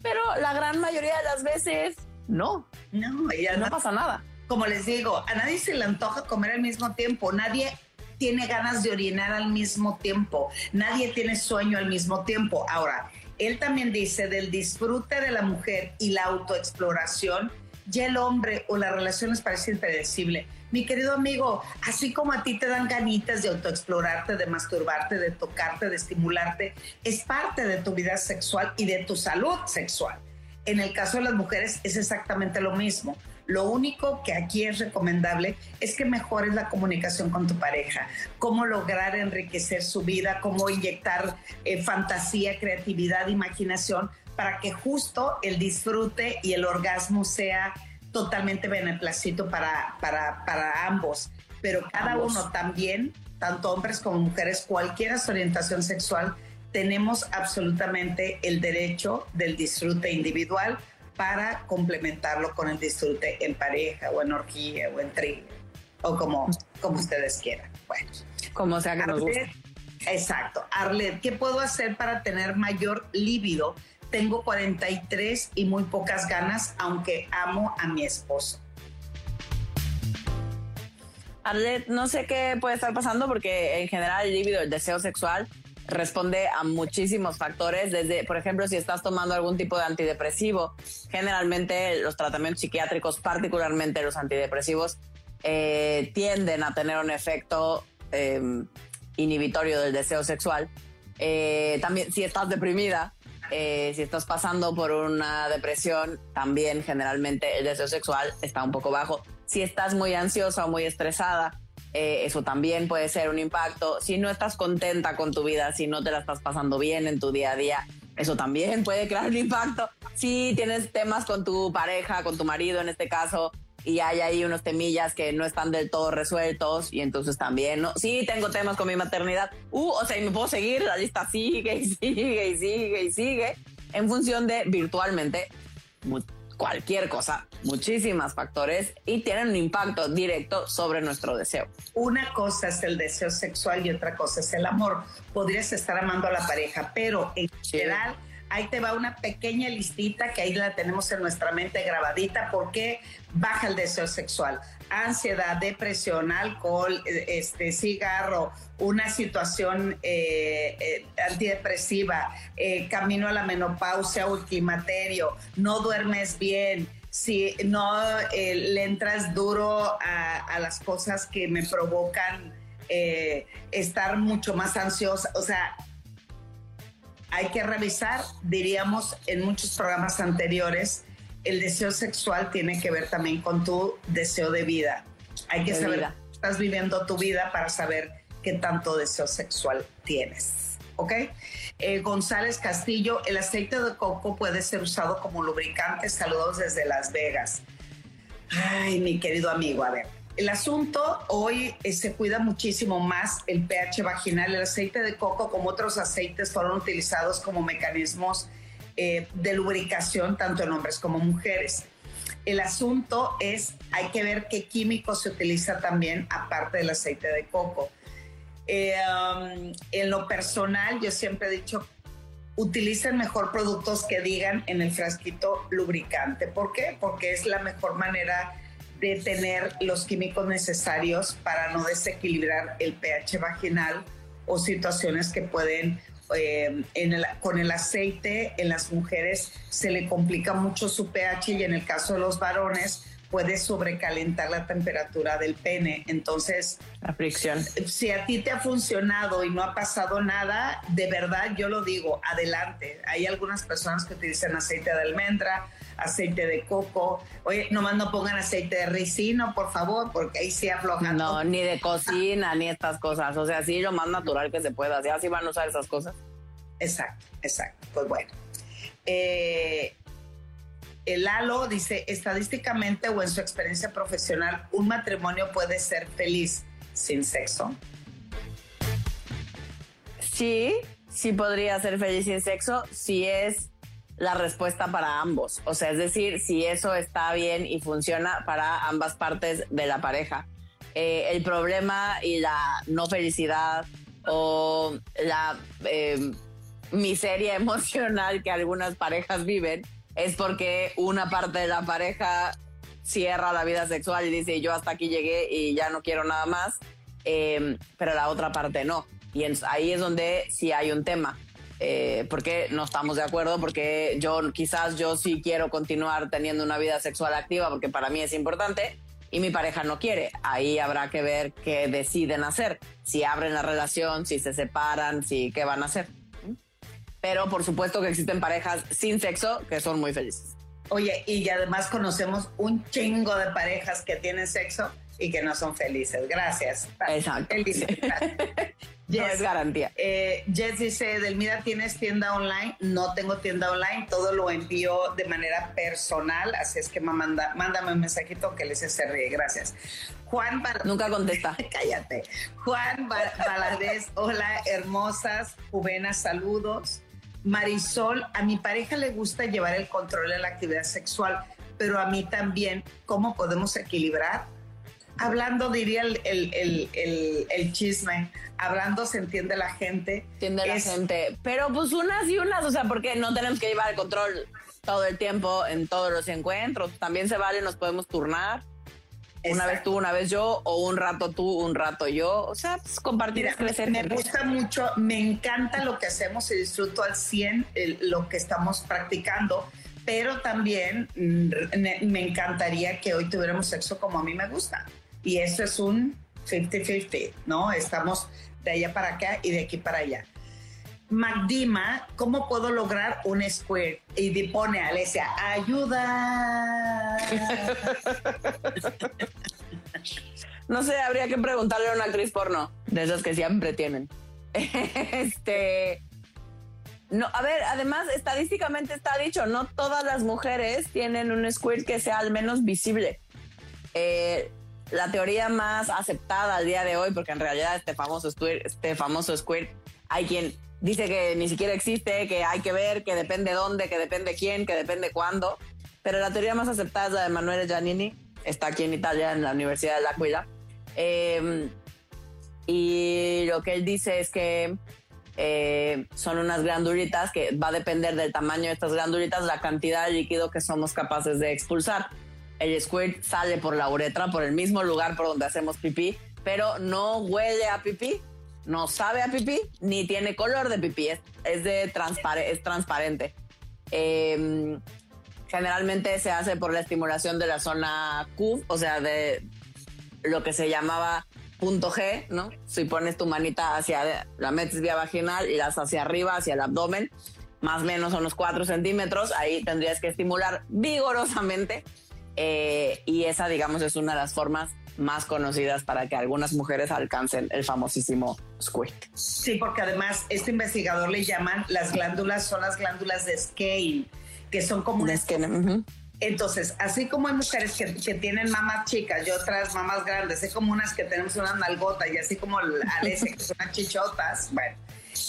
pero la gran mayoría de las veces no. No, ya no pasa nada. Como les digo, a nadie se le antoja comer al mismo tiempo, nadie tiene ganas de orinar al mismo tiempo, nadie tiene sueño al mismo tiempo. Ahora, él también dice del disfrute de la mujer y la autoexploración, ya el hombre o la relación es parece impredecible. Mi querido amigo, así como a ti te dan ganitas de autoexplorarte, de masturbarte, de tocarte, de estimularte, es parte de tu vida sexual y de tu salud sexual. En el caso de las mujeres es exactamente lo mismo. Lo único que aquí es recomendable es que mejores la comunicación con tu pareja, cómo lograr enriquecer su vida, cómo inyectar eh, fantasía, creatividad, imaginación, para que justo el disfrute y el orgasmo sea totalmente beneplácito para, para, para ambos. Pero cada uno también, tanto hombres como mujeres, cualquiera su orientación sexual, tenemos absolutamente el derecho del disfrute individual para complementarlo con el disfrute en pareja o en orgía o en trío o como, como ustedes quieran. Bueno, como sea que nos guste. Exacto. Arlet, ¿qué puedo hacer para tener mayor líbido? Tengo 43 y muy pocas ganas, aunque amo a mi esposo. Arlet, no sé qué puede estar pasando porque en general el líbido, el deseo sexual, responde a muchísimos factores, desde, por ejemplo, si estás tomando algún tipo de antidepresivo, generalmente los tratamientos psiquiátricos, particularmente los antidepresivos, eh, tienden a tener un efecto em, inhibitorio del deseo sexual. Eh, también si estás deprimida, eh, si estás pasando por una depresión, también generalmente el deseo sexual está un poco bajo. Si estás muy ansiosa o muy estresada, eh, eso también puede ser un impacto. Si no estás contenta con tu vida, si no te la estás pasando bien en tu día a día, eso también puede crear un impacto. Si tienes temas con tu pareja, con tu marido en este caso, y hay ahí unos temillas que no están del todo resueltos y entonces también, ¿no? Sí, tengo temas con mi maternidad. Uh, o sea, y me puedo seguir, la lista sigue y sigue y sigue y sigue en función de virtualmente cualquier cosa, muchísimos factores y tienen un impacto directo sobre nuestro deseo. Una cosa es el deseo sexual y otra cosa es el amor. Podrías estar amando a la pareja, pero en general ahí te va una pequeña listita que ahí la tenemos en nuestra mente grabadita porque baja el deseo sexual. Ansiedad, depresión, alcohol, eh, este, cigarro, una situación eh, eh, antidepresiva, camino a la menopausia, ultimaterio, no duermes bien, si no le entras duro a, las cosas que me provocan estar mucho más ansiosa, o sea, hay que revisar, diríamos en muchos programas anteriores, el deseo sexual tiene que ver también con tu deseo de vida. Hay que saber saber, estás viviendo tu vida para saber qué tanto deseo sexual tienes. ¿Ok? Eh, González Castillo, el aceite de coco puede ser usado como lubricante. Saludos desde Las Vegas. Ay, mi querido amigo, a ver el asunto hoy eh, se cuida muchísimo más el pH vaginal. El aceite de coco, como otros aceites, fueron utilizados como mecanismos eh, de lubricación tanto en hombres como mujeres. El asunto es, hay que ver qué químico se utiliza también aparte del aceite de coco. Eh, um, en lo personal, yo siempre he dicho, utilicen mejor productos que digan en el frasquito lubricante. ¿Por qué? Porque es la mejor manera de tener los químicos necesarios para no desequilibrar el pH vaginal o situaciones que pueden eh, con el aceite en las mujeres se le complica mucho su pH y en el caso de los varones puede sobrecalentar la temperatura del pene. Entonces, la fricción. Si a ti te ha funcionado y no ha pasado nada, de verdad yo lo digo, adelante. Hay algunas personas que utilizan aceite de almendra, aceite de coco. Oye, nomás no pongan aceite de ricino, por favor, porque ahí sí aflojan. No, ni de cocina, ni estas cosas. O sea, sí, lo más natural que se pueda. Así, así van a usar esas cosas. Exacto, exacto. Pues bueno. Eh, el halo dice, estadísticamente o en su experiencia profesional, un matrimonio puede ser feliz sin sexo. Sí, sí podría ser feliz sin sexo si es la respuesta para ambos. O sea, es decir, si eso está bien y funciona para ambas partes de la pareja. Eh, el problema y la no felicidad o la eh, miseria emocional que algunas parejas viven es porque una parte de la pareja cierra la vida sexual y dice yo hasta aquí llegué y ya no quiero nada más, eh, pero la otra parte no. Y ahí es donde sí hay un tema eh, porque no estamos de acuerdo, porque yo quizás yo sí quiero continuar teniendo una vida sexual activa porque para mí es importante y mi pareja no quiere. Ahí habrá que ver qué deciden hacer, si abren la relación, si se separan, si qué van a hacer. Pero por supuesto que existen parejas sin sexo que son muy felices. Oye, y además conocemos un chingo de parejas que tienen sexo y que no son felices. Gracias. Exacto. no es garantía. Eh, Jess dice, Delmira, ¿tienes tienda online? No tengo tienda online, todo lo envío de manera personal, así es que manda, mándame un mensajito que les se ríe. Gracias. Juan Nunca contesta. Cállate. Juan Valadez, hola, hermosas, juvenas, saludos. Marisol, a mi pareja le gusta llevar el control de la actividad sexual, pero a mí también, ¿cómo podemos equilibrar? Hablando, diría el, el, el, el, chisme, hablando se entiende la gente. Entiende la gente. Pero pues unas y unas, o sea, porque no tenemos que llevar el control todo el tiempo en todos los encuentros. También se vale, nos podemos turnar. Una vez tú, una vez yo, o un rato tú, un rato yo. O sea, pues, compartir es crecer. Me gusta mucho, me encanta lo que hacemos y disfruto al 100 lo que estamos practicando pero también mm, me encantaría que hoy tuviéramos sexo como a mí me gusta y eso es un 50-50, ¿no? Estamos de allá para acá y de aquí para allá. Magdima, ¿cómo puedo lograr un square? Y pone a Alesia, ayuda. no sé, habría que preguntarle a una actriz porno, de esas que siempre tienen. este. No, a ver, además, estadísticamente está dicho, no todas las mujeres tienen un squirt que sea al menos visible. Eh, la teoría más aceptada al día de hoy, porque en realidad este famoso squirt, este famoso squirt, hay quien dice que ni siquiera existe, que hay que ver, que depende dónde, que depende quién, que depende cuándo. Pero la teoría más aceptada es la de Emanuele Giannini, está aquí en Italia, en la Universidad de L'Aquila. Eh, y lo que él dice es que eh, son unas glandulitas que va a depender del tamaño de estas glandulitas, la cantidad de líquido que somos capaces de expulsar. El squirt sale por la uretra, por el mismo lugar por donde hacemos pipí, pero no huele a pipí, no sabe a pipí, ni tiene color de pipí, es, de es transparente. Em, generalmente se hace por la estimulación de la zona Q, o sea, de lo que se llamaba punto G, ¿no? Si pones tu manita hacia, la metes vía vaginal y las hacia arriba, hacia el abdomen, más o menos unos 4 centímetros, ahí tendrías que estimular vigorosamente. Eh, y esa, digamos, es una de las formas más conocidas para que algunas mujeres alcancen el famosísimo squirt. Sí, porque además este investigador le llaman las glándulas, son las glándulas de Scale, que son como entonces, así como hay mujeres que, tienen mamas chicas y otras mamas grandes, hay como unas que tenemos una nalgota y así como Alesia que son chichotas, bueno,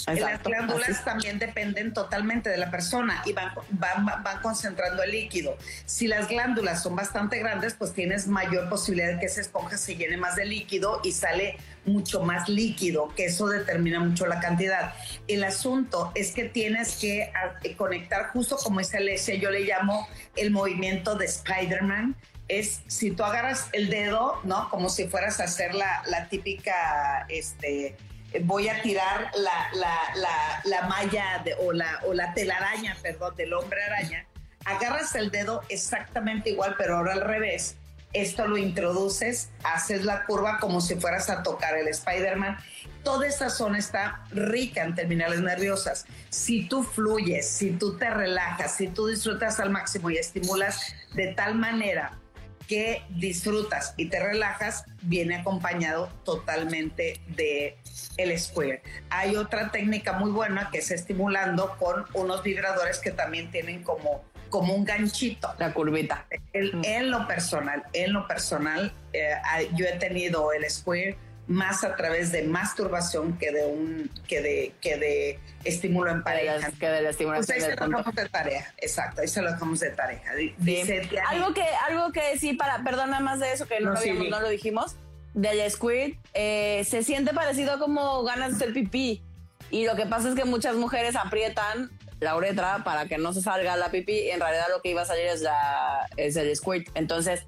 las glándulas también dependen totalmente de la persona y van, van, van, concentrando el líquido. Si las glándulas son bastante grandes, pues tienes mayor posibilidad de que esa esponja se llene más de líquido y sale mucho más líquido, que eso determina mucho la cantidad. El asunto es que tienes que eh, conectar justo como esa Alesia, yo le llamo el movimiento de Spider-Man, es si tú agarras el dedo, ¿no? Como si fueras a hacer la, la típica, este, voy a tirar la, malla o, la, o la telaraña, perdón, del hombre araña, agarras el dedo exactamente igual, pero ahora al revés. Esto lo introduces, haces la curva como si fueras a tocar el Spider-Man. Toda esa zona está rica en terminales nerviosas. Si tú fluyes, si tú te relajas, si tú disfrutas al máximo y estimulas de tal manera que disfrutas y te relajas viene acompañado totalmente de el square. Hay otra técnica muy buena que es estimulando con unos vibradores que también tienen como, como un ganchito. La curvita. en lo personal, en lo personal, eh, yo he tenido el square más a través de masturbación que de un que de que de estímulo en pareja. Que de la estimulación. Pues ahí se lo dejamos de tarea, exacto, ahí se lo dejamos de tarea. Dice, algo que algo que sí para perdona más de eso que no, no, lo dijimos del squirt eh, se siente parecido como ganas de hacer pipí y lo que pasa es que muchas mujeres aprietan la uretra para que no se salga la pipí y en realidad lo que iba a salir es la es el squirt entonces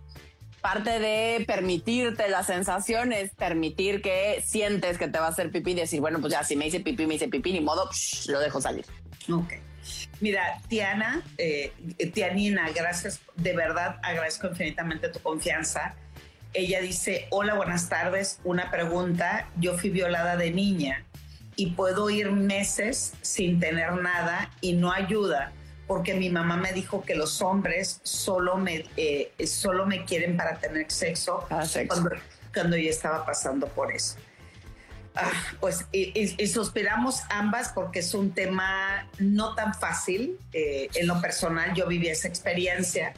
parte de permitirte las sensaciones, permitir que sientes que te va a hacer pipí decir, bueno, pues ya si me hice pipí, me hice pipí, ni modo, lo dejo salir. Ok. Mira, Tiana, eh, Tianina, gracias, de verdad agradezco infinitamente tu confianza. Ella dice, hola, buenas tardes, una pregunta, yo fui violada de niña y puedo ir meses sin tener nada y no ayuda porque mi mamá me dijo que los hombres solo me, eh, solo me quieren para tener sexo, ah, Cuando, yo estaba pasando por eso. Ah, pues y, suspiramos ambas porque es un tema no tan fácil. Eh, en lo personal yo viví esa experiencia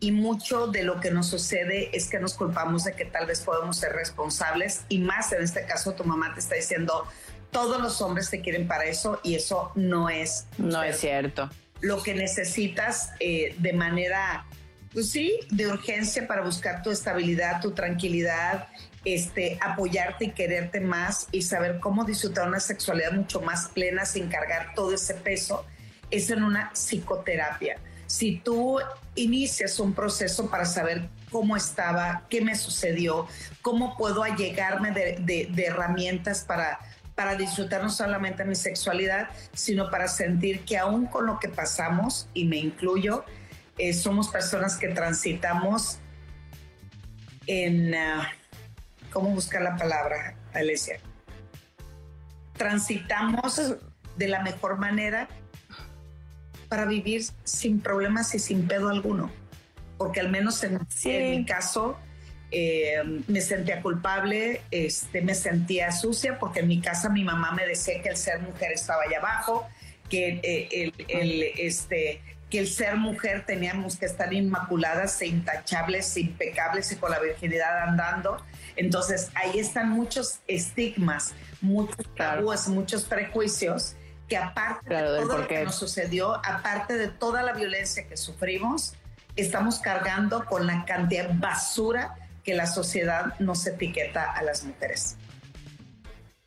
y mucho de lo que nos sucede es que nos culpamos de que tal vez podemos ser responsables y más en este caso tu mamá te está diciendo todos los hombres te quieren para eso y eso no es. No es cierto lo que necesitas eh, de manera, pues sí, de urgencia para buscar tu estabilidad, tu tranquilidad, este, apoyarte y quererte más y saber cómo disfrutar una sexualidad mucho más plena sin cargar todo ese peso, es en una psicoterapia. Si tú inicias un proceso para saber cómo estaba, qué me sucedió, cómo puedo allegarme de herramientas para para disfrutar no solamente mi sexualidad, sino para sentir que aún con lo que pasamos, y me incluyo, eh, somos personas que transitamos en, ah, ¿cómo buscar la palabra, Alesia? Transitamos de la mejor manera para vivir sin problemas y sin pedo alguno, porque al menos en mi caso, eh, me sentía culpable, este, me sentía sucia, porque en mi casa mi mamá me decía que el ser mujer estaba allá abajo, que, eh, el, este, que el ser mujer teníamos que estar inmaculadas, e intachables, impecables y con la virginidad andando. Entonces ahí están muchos estigmas, muchos tabúes, muchos prejuicios que aparte de todo lo que nos sucedió, aparte de toda la violencia que sufrimos, estamos cargando con la cantidad de basura que la sociedad nos etiqueta a las mujeres.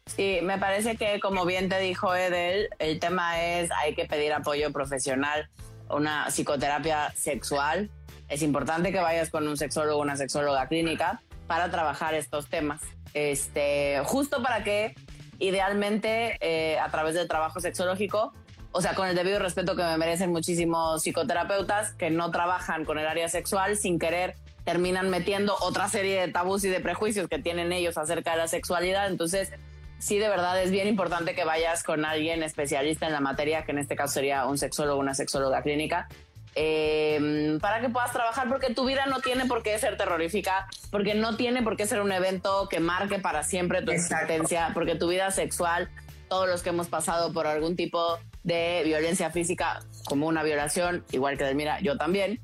Sí, me parece que como bien te dijo Edel, el tema es hay que pedir apoyo profesional, una psicoterapia sexual. Es importante que vayas con un sexólogo una sexóloga clínica para trabajar estos temas. Este, justo para que idealmente eh, a través del trabajo sexológico, o sea, con el debido respeto que me merecen muchísimos psicoterapeutas que no trabajan con el área sexual sin querer terminan metiendo otra serie de tabús y de prejuicios que tienen ellos acerca de la sexualidad. Entonces, sí, de verdad es bien importante que vayas con alguien especialista en la materia, que en este caso sería un sexólogo, una sexóloga clínica, eh, para que puedas trabajar, porque tu vida no tiene por qué ser terrorífica, porque no tiene por qué ser un evento que marque para siempre tu existencia, porque tu vida sexual, todos los que hemos pasado por algún tipo de violencia física, como una violación, igual que Delmira, yo también,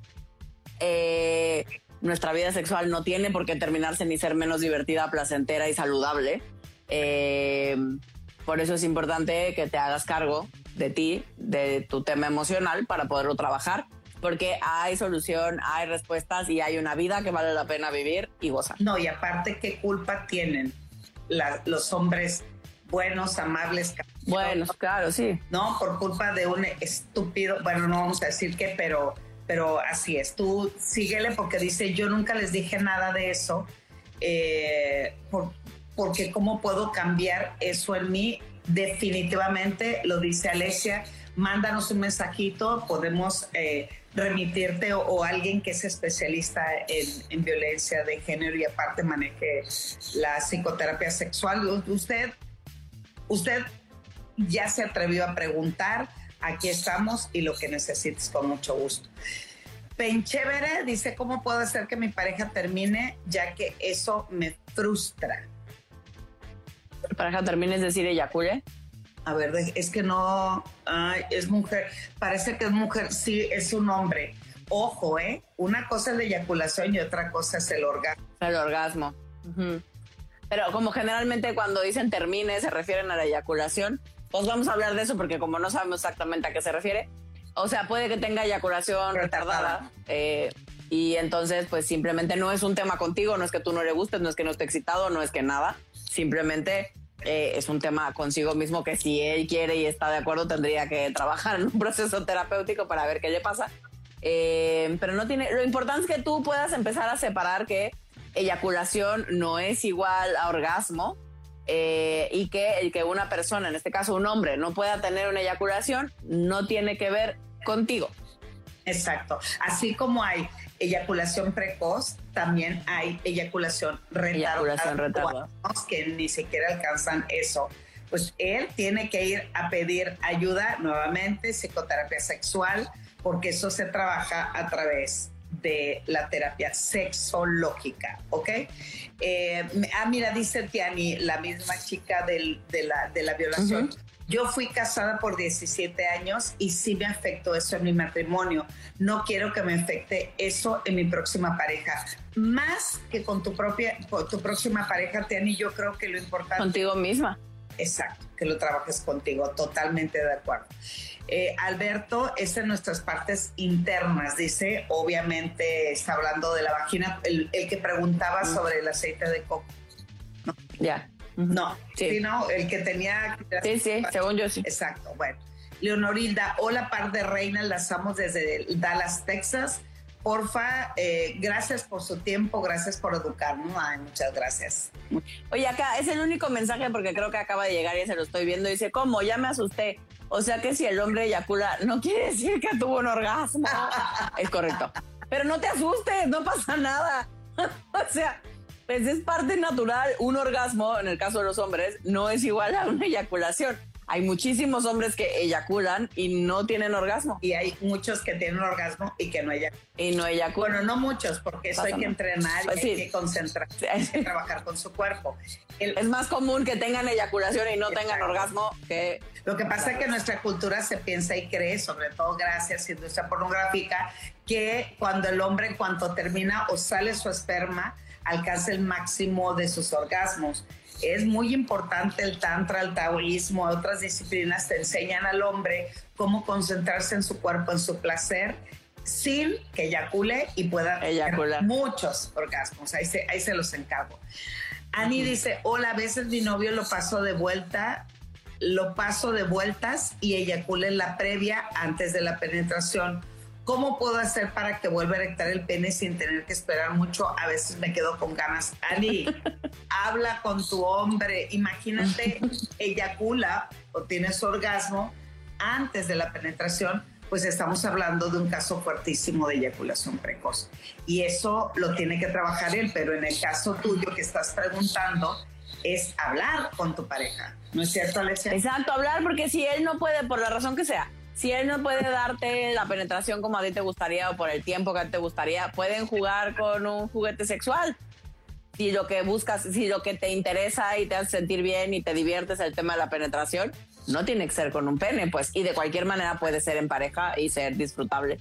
eh, nuestra vida sexual no tiene por qué terminarse ni ser menos divertida, placentera y saludable. Eh, por eso es importante que te hagas cargo de ti, de tu tema emocional, para poderlo trabajar porque hay solución, hay respuestas y hay una vida que vale la pena vivir y gozar. No, y aparte, ¿qué culpa tienen los hombres buenos, amables? Buenos, claro, sí. No, por culpa de un estúpido, bueno, no vamos a decir qué, pero, pero así es. Tú síguele porque dice, yo nunca les dije nada de eso, eh, porque ¿cómo puedo cambiar eso en mí? Definitivamente, lo dice Alesia, mándanos un mensajito, podemos... Eh, remitirte o, alguien que es especialista en, violencia de género y aparte maneje la psicoterapia sexual. Usted, usted ya se atrevió a preguntar, aquí estamos y lo que necesites con mucho gusto. Penchévere dice, ¿cómo puedo hacer que mi pareja termine ya que eso me frustra? ¿Pareja termine es decir eyacule? A ver, es que no, es mujer, parece que es mujer, sí, es un hombre. Ojo, ¿eh? Una cosa es la eyaculación y otra cosa es el orgasmo. El orgasmo. Pero como generalmente cuando dicen termine se refieren a la eyaculación, pues vamos a hablar de eso porque como no sabemos exactamente a qué se refiere, o sea, puede que tenga eyaculación retardada. Eh, y entonces, pues simplemente no es un tema contigo, no es que tú no le gustes, no es que no esté excitado, no es que nada. Simplemente eh, es un tema consigo mismo que si él quiere y está de acuerdo tendría que trabajar en un proceso terapéutico para ver qué le pasa. Eh, pero no tiene, lo importante es que tú puedas empezar a separar que eyaculación no es igual a orgasmo eh, y que el que una persona, en este caso un hombre, no pueda tener una eyaculación no tiene que ver contigo. Exacto. Así como hay eyaculación precoz, también hay eyaculación retardada. Que ni siquiera alcanzan eso. Pues él tiene que ir a pedir ayuda nuevamente, psicoterapia sexual, porque eso se trabaja a través de la terapia sexológica, ¿ok? Eh, ah, mira, dice Tiani, la misma chica de, la, de la violación. Yo fui casada por 17 años y sí me afectó eso en mi matrimonio. No quiero que me afecte eso en mi próxima pareja. Más que con tu propia, tu próxima pareja, Tiani, yo creo que lo importante... Contigo misma. Exacto, que lo trabajes contigo, totalmente de acuerdo. Eh, Alberto, es en nuestras partes internas, dice, obviamente está hablando de la vagina, el, que preguntaba sobre el aceite de coco. Ya. No, sí. sino el que tenía... Sí, sí, según yo sí. Exacto, bueno. Leonorilda, hola par de reinas, las amo desde Dallas, Texas. Porfa, eh, gracias por su tiempo, gracias por educarnos. Ay, muchas gracias. Oye, acá es el único mensaje porque creo que acaba de llegar y se lo estoy viendo. Dice, ¿cómo? Ya me asusté. O sea que si el hombre eyacula, no quiere decir que tuvo un orgasmo. es correcto. Pero no te asustes, no pasa nada. o sea, pues es parte natural. Un orgasmo, en el caso de los hombres, no es igual a una eyaculación. Hay muchísimos hombres que eyaculan y no tienen orgasmo. Y hay muchos que tienen orgasmo y que no eyaculan. Y no eyaculan. Bueno, no muchos, porque eso hay que entrenar y Pues hay sí. que concentrarse, hay que trabajar con su cuerpo. El- Es más común que tengan eyaculación y no tengan Exacto. orgasmo que Lo que pasa es que nuestra cultura se piensa y cree, sobre todo gracias a industria pornográfica, que cuando el hombre en cuanto termina o sale su esperma, alcanza el máximo de sus orgasmos. Es muy importante el tantra, el taoísmo, otras disciplinas te enseñan al hombre cómo concentrarse en su cuerpo, en su placer, sin que eyacule y pueda tener muchos orgasmos. Ahí se, ahí se los encargo. Ani dice, hola, a veces mi novio lo paso de vuelta, lo paso de vueltas y eyacula en la previa antes de la penetración. ¿Cómo puedo hacer para que vuelva a erectar el pene sin tener que esperar mucho? A veces me quedo con ganas. Ani, habla con tu hombre. Imagínate, eyacula o tienes orgasmo antes de la penetración, pues estamos hablando de un caso fuertísimo de eyaculación precoz. Y eso lo tiene que trabajar él, pero en el caso tuyo que estás preguntando, es hablar con tu pareja. ¿No es cierto, Alessia? Exacto, hablar porque si él no puede, por la razón que sea, si él no puede darte la penetración como a ti te gustaría o por el tiempo que te gustaría, pueden jugar con un juguete sexual. Si lo que buscas, si lo que te interesa y te hace sentir bien y te diviertes el tema de la penetración, no tiene que ser con un pene, pues, y de cualquier manera puede ser en pareja y ser disfrutable.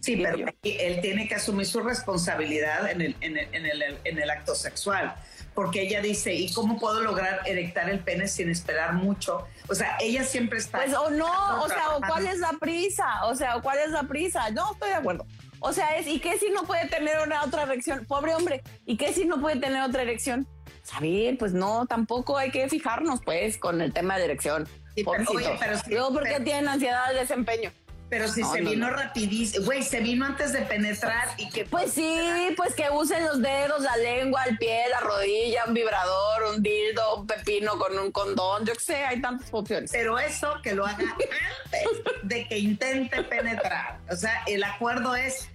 Sí, pero él tiene que asumir su responsabilidad en el, en, el, en, el, en el acto sexual. Porque ella dice, ¿y cómo puedo lograr erectar el pene sin esperar mucho? O sea, ella siempre está... Pues o no, o sea, o cuál es la prisa, o sea, o cuál es la prisa. No, estoy de acuerdo. O sea, es, ¿y qué si no puede tener una otra erección? Pobre hombre, ¿y qué si no puede tener otra erección? A ver, pues no, tampoco hay que fijarnos, pues, con el tema de erección. Sí, pero, oye, pero sí, Luego, porque pero- tienen ansiedad del desempeño? Pero si No, se no, vino no. rapidísimo, güey, se vino antes de penetrar y que... Pues sí, pues que usen los dedos, la lengua, el pie, la rodilla, un vibrador, un dildo, un pepino con un condón, yo qué sé, hay tantas opciones. Pero eso que lo haga antes de que intente penetrar. O sea, el acuerdo es,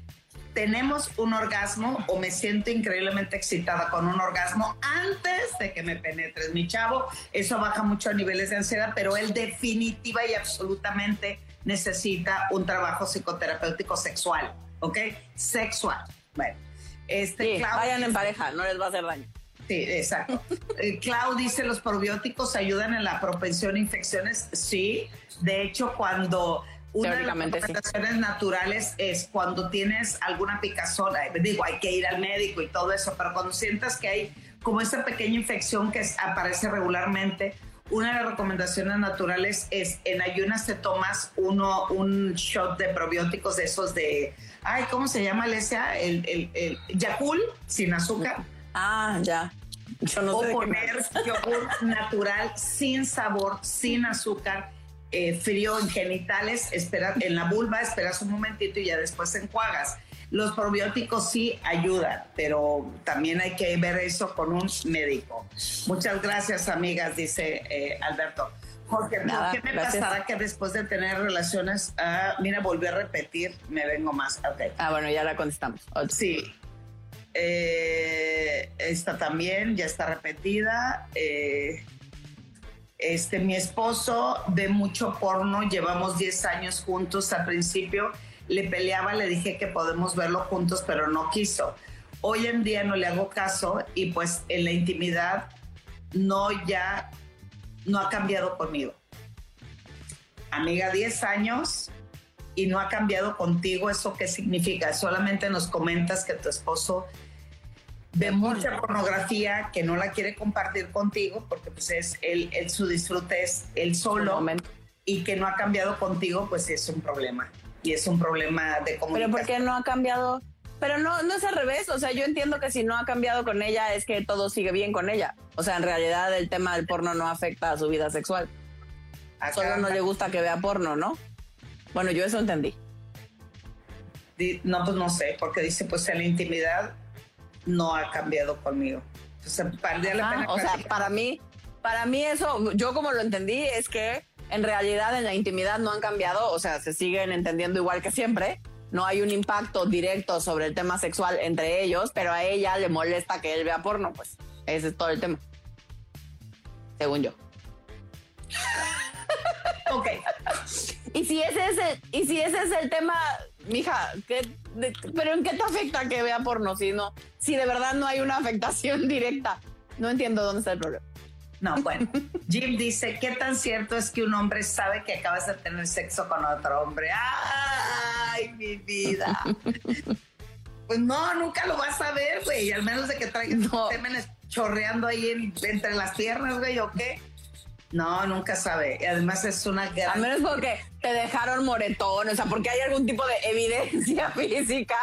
tenemos un orgasmo o me siento increíblemente excitada con un orgasmo antes de que me penetres, mi chavo. Eso baja mucho a niveles de ansiedad, pero él definitiva y absolutamente necesita un trabajo psicoterapéutico sexual, ¿ok? Sexual. Bueno, este, Sí, Clau- vayan en pareja, no les va a hacer daño. Sí, exacto. Eh, Clau dice, ¿los probióticos ayudan en la propensión a infecciones? Sí. De hecho, cuando una de las sí. recomendaciones naturales es cuando tienes alguna picazón, eh, digo, hay que ir al médico y todo eso, pero cuando sientas que hay como esa pequeña infección que aparece regularmente, una de las recomendaciones naturales es en ayunas te tomas uno, un shot de probióticos de esos de, ay, ¿cómo se llama, Alesia? El, el, el Yakult sin azúcar Ah, ya. Yo no o sé poner yogur natural sin sabor, sin azúcar, eh, frío en genitales, espera, en la vulva, esperas un momentito y ya después enjuagas. Los probióticos sí ayudan, pero también hay que ver eso con un médico. Muchas gracias, amigas, dice eh, Alberto. Jorge, ¿por Nada, qué me gracias. pasará que después de tener relaciones, ah, mira, volví a repetir, me vengo más? Ok. Ah, bueno, ya la contestamos. Sí. Eh, esta también ya está repetida. Eh, este, mi esposo ve mucho porno, llevamos 10 años juntos. Al principio le peleaba, le dije que podemos verlo juntos, pero no quiso. Hoy en día no le hago caso y pues en la intimidad no ya no ha cambiado conmigo. Amiga, 10 años y no ha cambiado contigo, ¿eso qué significa? Solamente nos comentas que tu esposo ve mucha pornografía, que no la quiere compartir contigo, porque pues es él, él su disfrute es él solo y que no ha cambiado contigo, pues es un problema. Y es un problema de Pero comunicación. ¿por qué no ha cambiado? Pero no, no es al revés. O sea, yo entiendo que si no ha cambiado con ella es que todo sigue bien con ella. O sea, en realidad el tema del porno no afecta a su vida sexual. Acá Solo no le gusta que vea porno, ¿no? Bueno, yo eso entendí. No, pues no sé, porque dice, pues en la intimidad no ha cambiado conmigo. O sea, valdría la pena o sea, para mí, para mí eso, yo como lo entendí es que en realidad en la intimidad no han cambiado, o sea, se siguen entendiendo igual que siempre. No hay un impacto directo sobre el tema sexual entre ellos, pero a ella le molesta que él vea porno, pues ese es todo el tema. Según yo. ok. Y si ese es el, y si ese es el tema, mija, ¿qué, pero ¿en qué te afecta que vea porno si no? Si de verdad no hay una afectación directa. No entiendo dónde está el problema. No, bueno. Jim dice, ¿qué tan cierto es que un hombre sabe que acabas de tener sexo con otro hombre? ¡Ay, mi vida! Pues no, nunca lo vas a ver, güey. Al menos de que traigas no. chorreando ahí entre las piernas, güey, o qué. No, nunca sabe. Y además es una gran... A menos porque te dejaron moretón, o sea, porque hay algún tipo de evidencia física,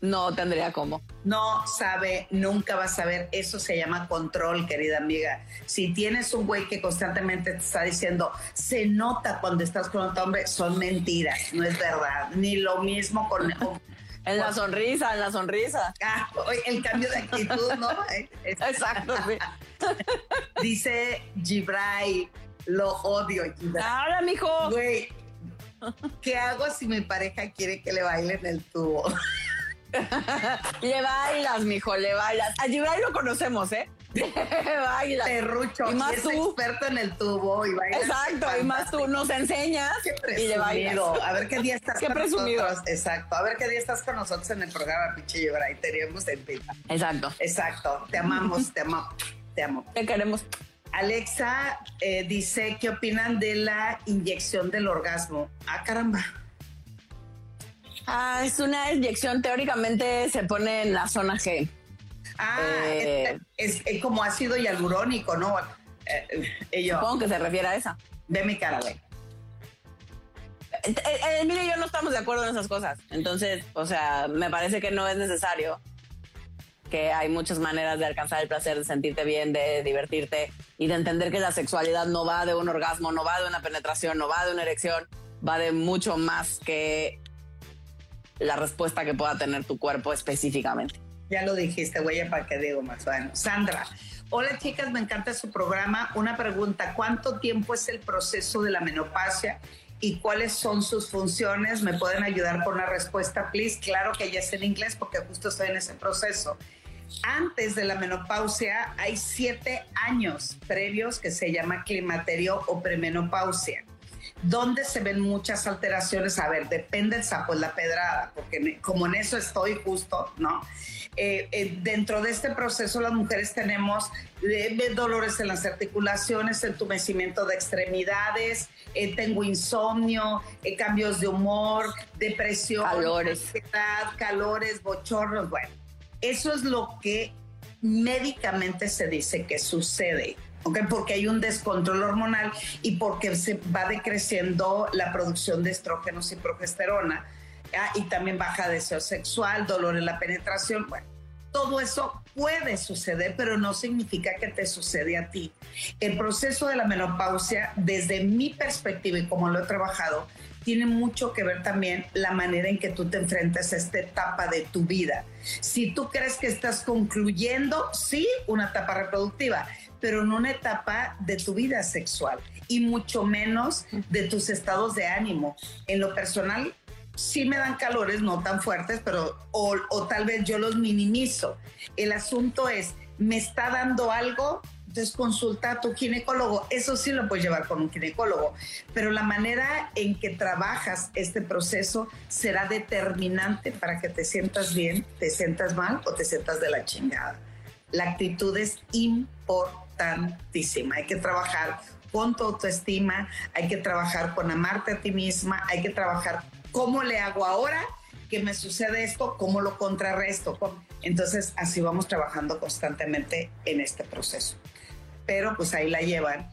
no tendría cómo. No sabe, nunca va a saber. Eso se llama control, querida amiga. Si tienes un güey que constantemente te está diciendo, se nota cuando estás con otro hombre, son mentiras, no es verdad. Ni lo mismo con... En la sonrisa, en la sonrisa. Ah, el cambio de actitud, ¿no? Exacto, sí. Dice Gibray, lo odio, Gibray. Ahora, mijo. Güey, ¿qué hago si mi pareja quiere que le baile en el tubo? Le bailas, mijo, le bailas. A Gibray lo conocemos, ¿eh? baila. Perrucho. Y más es tú. experto en el tubo y baila. Exacto, y más tú nos enseñas y le bailas. A ver qué día estás qué con presumido. nosotros. Exacto. A ver qué día estás con nosotros en el programa, pinche y Tenemos en pita. Exacto. Exacto. Te amamos, te amamos. Te amo. Te queremos. Alexa eh, dice, ¿qué opinan de la inyección del orgasmo? Ah, caramba. Ah, es una inyección, teóricamente se pone en la zona G. Ah, eh, es, como ácido hialurónico, ¿no? Eh, eh Supongo que se refiere a esa. Ve mi cara, güey. Eh, mire, yo no estamos de acuerdo en esas cosas. Entonces, o sea, me parece que no es necesario. Que hay muchas maneras de alcanzar el placer, de sentirte bien, de divertirte y de entender que la sexualidad no va de un orgasmo, no va de una penetración, no va de una erección, va de mucho más que la respuesta que pueda tener tu cuerpo específicamente. Ya lo dijiste, güey, para que digo más. Bueno, Sandra. Hola chicas, me encanta su programa. Una pregunta, ¿cuánto tiempo es el proceso de la menopausia y cuáles son sus funciones? ¿Me pueden ayudar con una respuesta, please? Claro que ya es en inglés porque justo estoy en ese proceso. Antes de la menopausia hay siete años previos que se llama climaterio o premenopausia. ¿Dónde se ven muchas alteraciones? A ver, depende el sapo, la pedrada, porque como en eso estoy justo, ¿no? Eh, eh, dentro de este proceso las mujeres tenemos eh, dolores en las articulaciones, entumecimiento de extremidades, tengo insomnio, cambios de humor, depresión, calores, ansiedad, calores, bochornos, bueno, eso es lo que médicamente se dice que sucede. Okay, porque hay un descontrol hormonal y porque se va decreciendo la producción de estrógenos y progesterona Ah, y también baja deseo sexual, dolor en la penetración. Bueno, todo eso puede suceder, pero no significa que te sucede a ti. El proceso de la menopausia, desde mi perspectiva y como lo he trabajado, tiene mucho que ver también la manera en que tú te enfrentas a esta etapa de tu vida. Si tú crees que estás concluyendo, sí, una etapa reproductiva, pero no una etapa de tu vida sexual y mucho menos de tus estados de ánimo. En lo personal, sí me dan calores, no tan fuertes, pero o, tal vez yo los minimizo. El asunto es, me está dando algo, entonces consulta a tu ginecólogo. Eso sí lo puedes llevar con un ginecólogo, pero la manera en que trabajas este proceso será determinante para que te sientas bien, te sientas mal o te sientas de la chingada. La actitud es importantísima. Hay que trabajar con tu autoestima, hay que trabajar con amarte a ti misma, hay que trabajar ¿Cómo le hago ahora que me sucede esto? ¿Cómo lo contrarresto? Entonces, así vamos trabajando constantemente en este proceso. Pero pues ahí la llevan.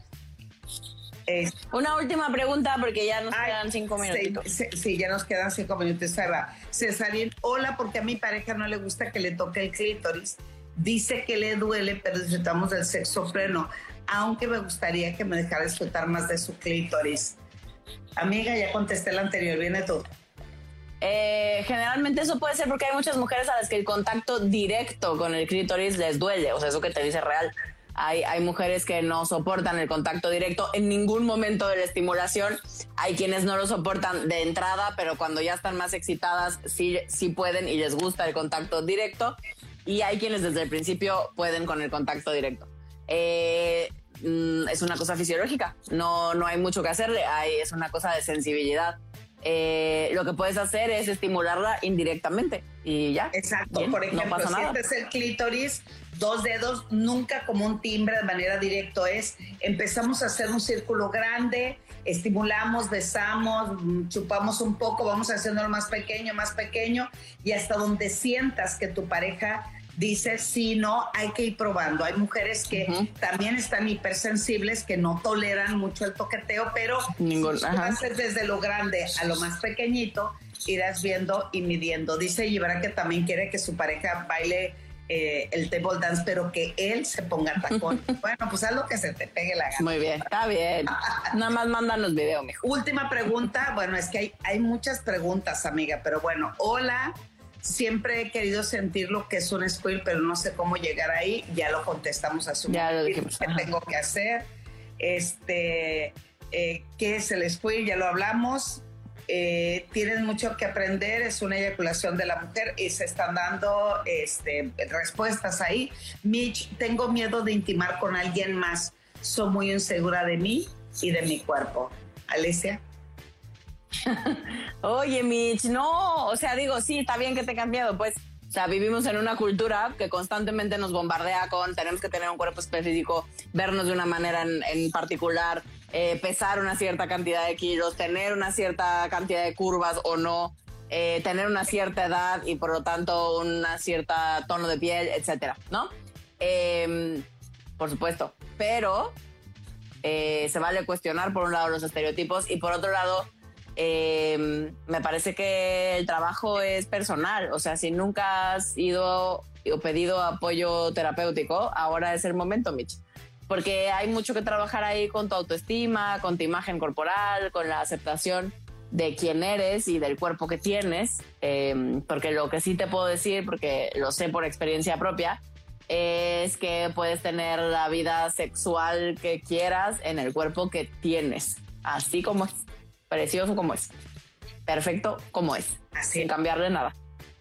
Una última pregunta porque ya nos quedan cinco minutos. Sí, ya nos quedan cinco minutos. Cesarín, hola, porque a mi pareja no le gusta que le toque el clítoris. Dice que le duele, pero disfrutamos del sexo freno. Aunque me gustaría que me dejara disfrutar más de su clítoris. Amiga, ya contesté la anterior, viene tú. Eh, generalmente eso puede ser porque hay muchas mujeres a las que el contacto directo con el clítoris les duele, o sea, eso que te dice real. Hay, hay mujeres que no soportan el contacto directo en ningún momento de la estimulación. Hay quienes no lo soportan de entrada, pero cuando ya están más excitadas sí, sí pueden y les gusta el contacto directo. Y hay quienes desde el principio pueden con el contacto directo. Eh, mm, es una cosa fisiológica, no, no hay mucho que hacerle, hay, es una cosa de sensibilidad. Eh, lo que puedes hacer es estimularla indirectamente y ya. Exacto, por ejemplo, no sientes el clítoris, dos dedos, nunca como un timbre de manera directa, es empezamos a hacer un círculo grande, estimulamos, besamos, chupamos un poco, vamos haciéndolo más pequeño, más pequeño y hasta donde sientas que tu pareja dice sí, no, hay que ir probando. Hay mujeres que también están hipersensibles, que no toleran mucho el toqueteo, pero Ningún, si haces desde lo grande a lo más pequeñito, irás viendo y midiendo. Dice Gibran que también quiere que su pareja baile eh, el table dance, pero que él se ponga tacón. bueno, pues haz lo que se te pegue la gana. Muy bien, está bien. Nada más mándanos video, mijo. Última pregunta. Bueno, es que hay, hay muchas preguntas, amiga, pero bueno, hola. Siempre he querido sentir lo que es un squill, pero no sé cómo llegar ahí. Ya lo contestamos a su Ya lo dijimos. ¿Qué tengo que hacer? Este, eh, ¿qué es el squill? Ya lo hablamos. Eh, tienen mucho que aprender, es una eyaculación de la mujer y se están dando este, respuestas ahí. Mitch, tengo miedo de intimar con alguien más, soy muy insegura de mí y de mi cuerpo. Alicia. Oye, Mitch, no, o sea, digo, sí, está bien que tengas miedo, pues, o sea, vivimos en una cultura que constantemente nos bombardea con tenemos que tener un cuerpo específico, vernos de una manera en, particular, eh, pesar una cierta cantidad de kilos, tener una cierta cantidad de curvas o no, eh, tener una cierta edad y por lo tanto una cierta tono de piel, etcétera, ¿no? Em, por supuesto, pero eh, se vale cuestionar por un lado los estereotipos y por otro lado eh, me parece que el trabajo es personal. O sea, si nunca has ido o pedido apoyo terapéutico, ahora es el momento, Mitch. Porque hay mucho que trabajar ahí con tu autoestima, con tu imagen corporal, con la aceptación de quién eres y del cuerpo que tienes. Em, porque lo que sí te puedo decir, porque lo sé por experiencia propia, es que puedes tener la vida sexual que quieras en el cuerpo que tienes, así como es precioso como es, perfecto como es, sin cambiarle nada.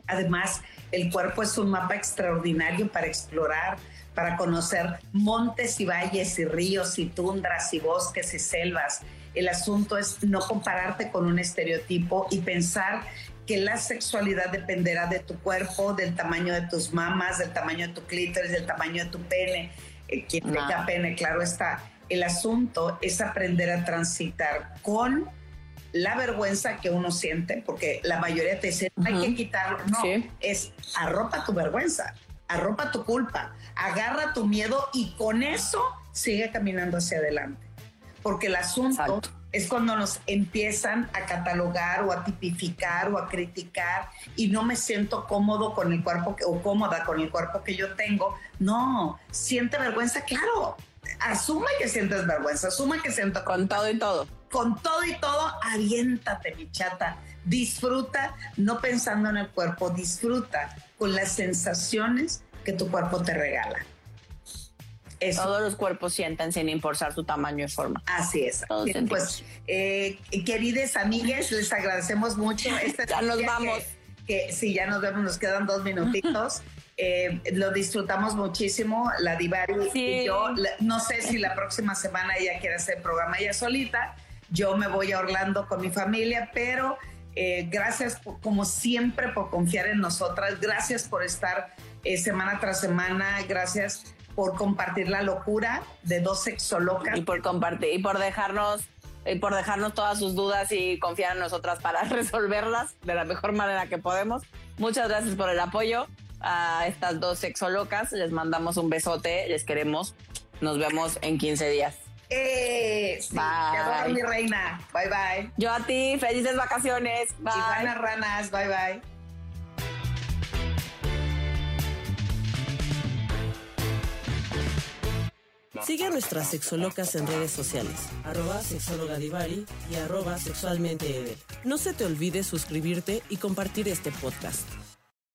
Además, el cuerpo es un mapa extraordinario para explorar, para conocer montes y valles y ríos y tundras y bosques y selvas. El asunto es no compararte con un estereotipo y pensar que la sexualidad dependerá de tu cuerpo, del tamaño de tus mamas, del tamaño de tu clítoris, del tamaño de tu pene. Eh, quien tenga pene, claro está. El asunto es aprender a transitar con la vergüenza que uno siente, porque la mayoría te dice, hay que quitarlo. No, es arropa tu vergüenza, arropa tu culpa, agarra tu miedo y con eso sigue caminando hacia adelante. Porque el asunto es cuando nos empiezan a catalogar o a tipificar o a criticar y no me siento cómodo con el cuerpo que, o cómoda con el cuerpo que yo tengo. No, siente vergüenza, claro. Asuma que sientes vergüenza, asuma que siento con todo y todo con todo y todo, aviéntate, mi chata. Disfruta, no pensando en el cuerpo, disfruta con las sensaciones que tu cuerpo te regala. Todos los cuerpos sienten sin importar su tamaño y forma. Así es. pues, eh, queridas amigas, les agradecemos mucho. Este ya nos vamos. Que, sí, ya nos vemos, nos quedan dos minutitos. Eh, lo disfrutamos muchísimo, la Divari y yo. No sé si la próxima semana ella quiere hacer programa ella solita, yo me voy a Orlando con mi familia, pero eh, gracias como siempre por confiar en nosotras, gracias por estar eh, semana tras semana, gracias por compartir la locura de dos sexolocas. Y por compartir, y por dejarnos y por dejarnos todas sus dudas y confiar en nosotras para resolverlas de la mejor manera que podemos. Muchas gracias por el apoyo a estas dos sexolocas. Les mandamos un besote, les queremos. Nos vemos en 15 días. Eh, bye. mi reina. Bye bye. Yo a ti, felices vacaciones. Bye. Buenas ranas. Bye bye. Sigue a nuestras sexolocas en redes sociales, arroba sexóloga y arroba sexualmente No se te olvide suscribirte y compartir este podcast.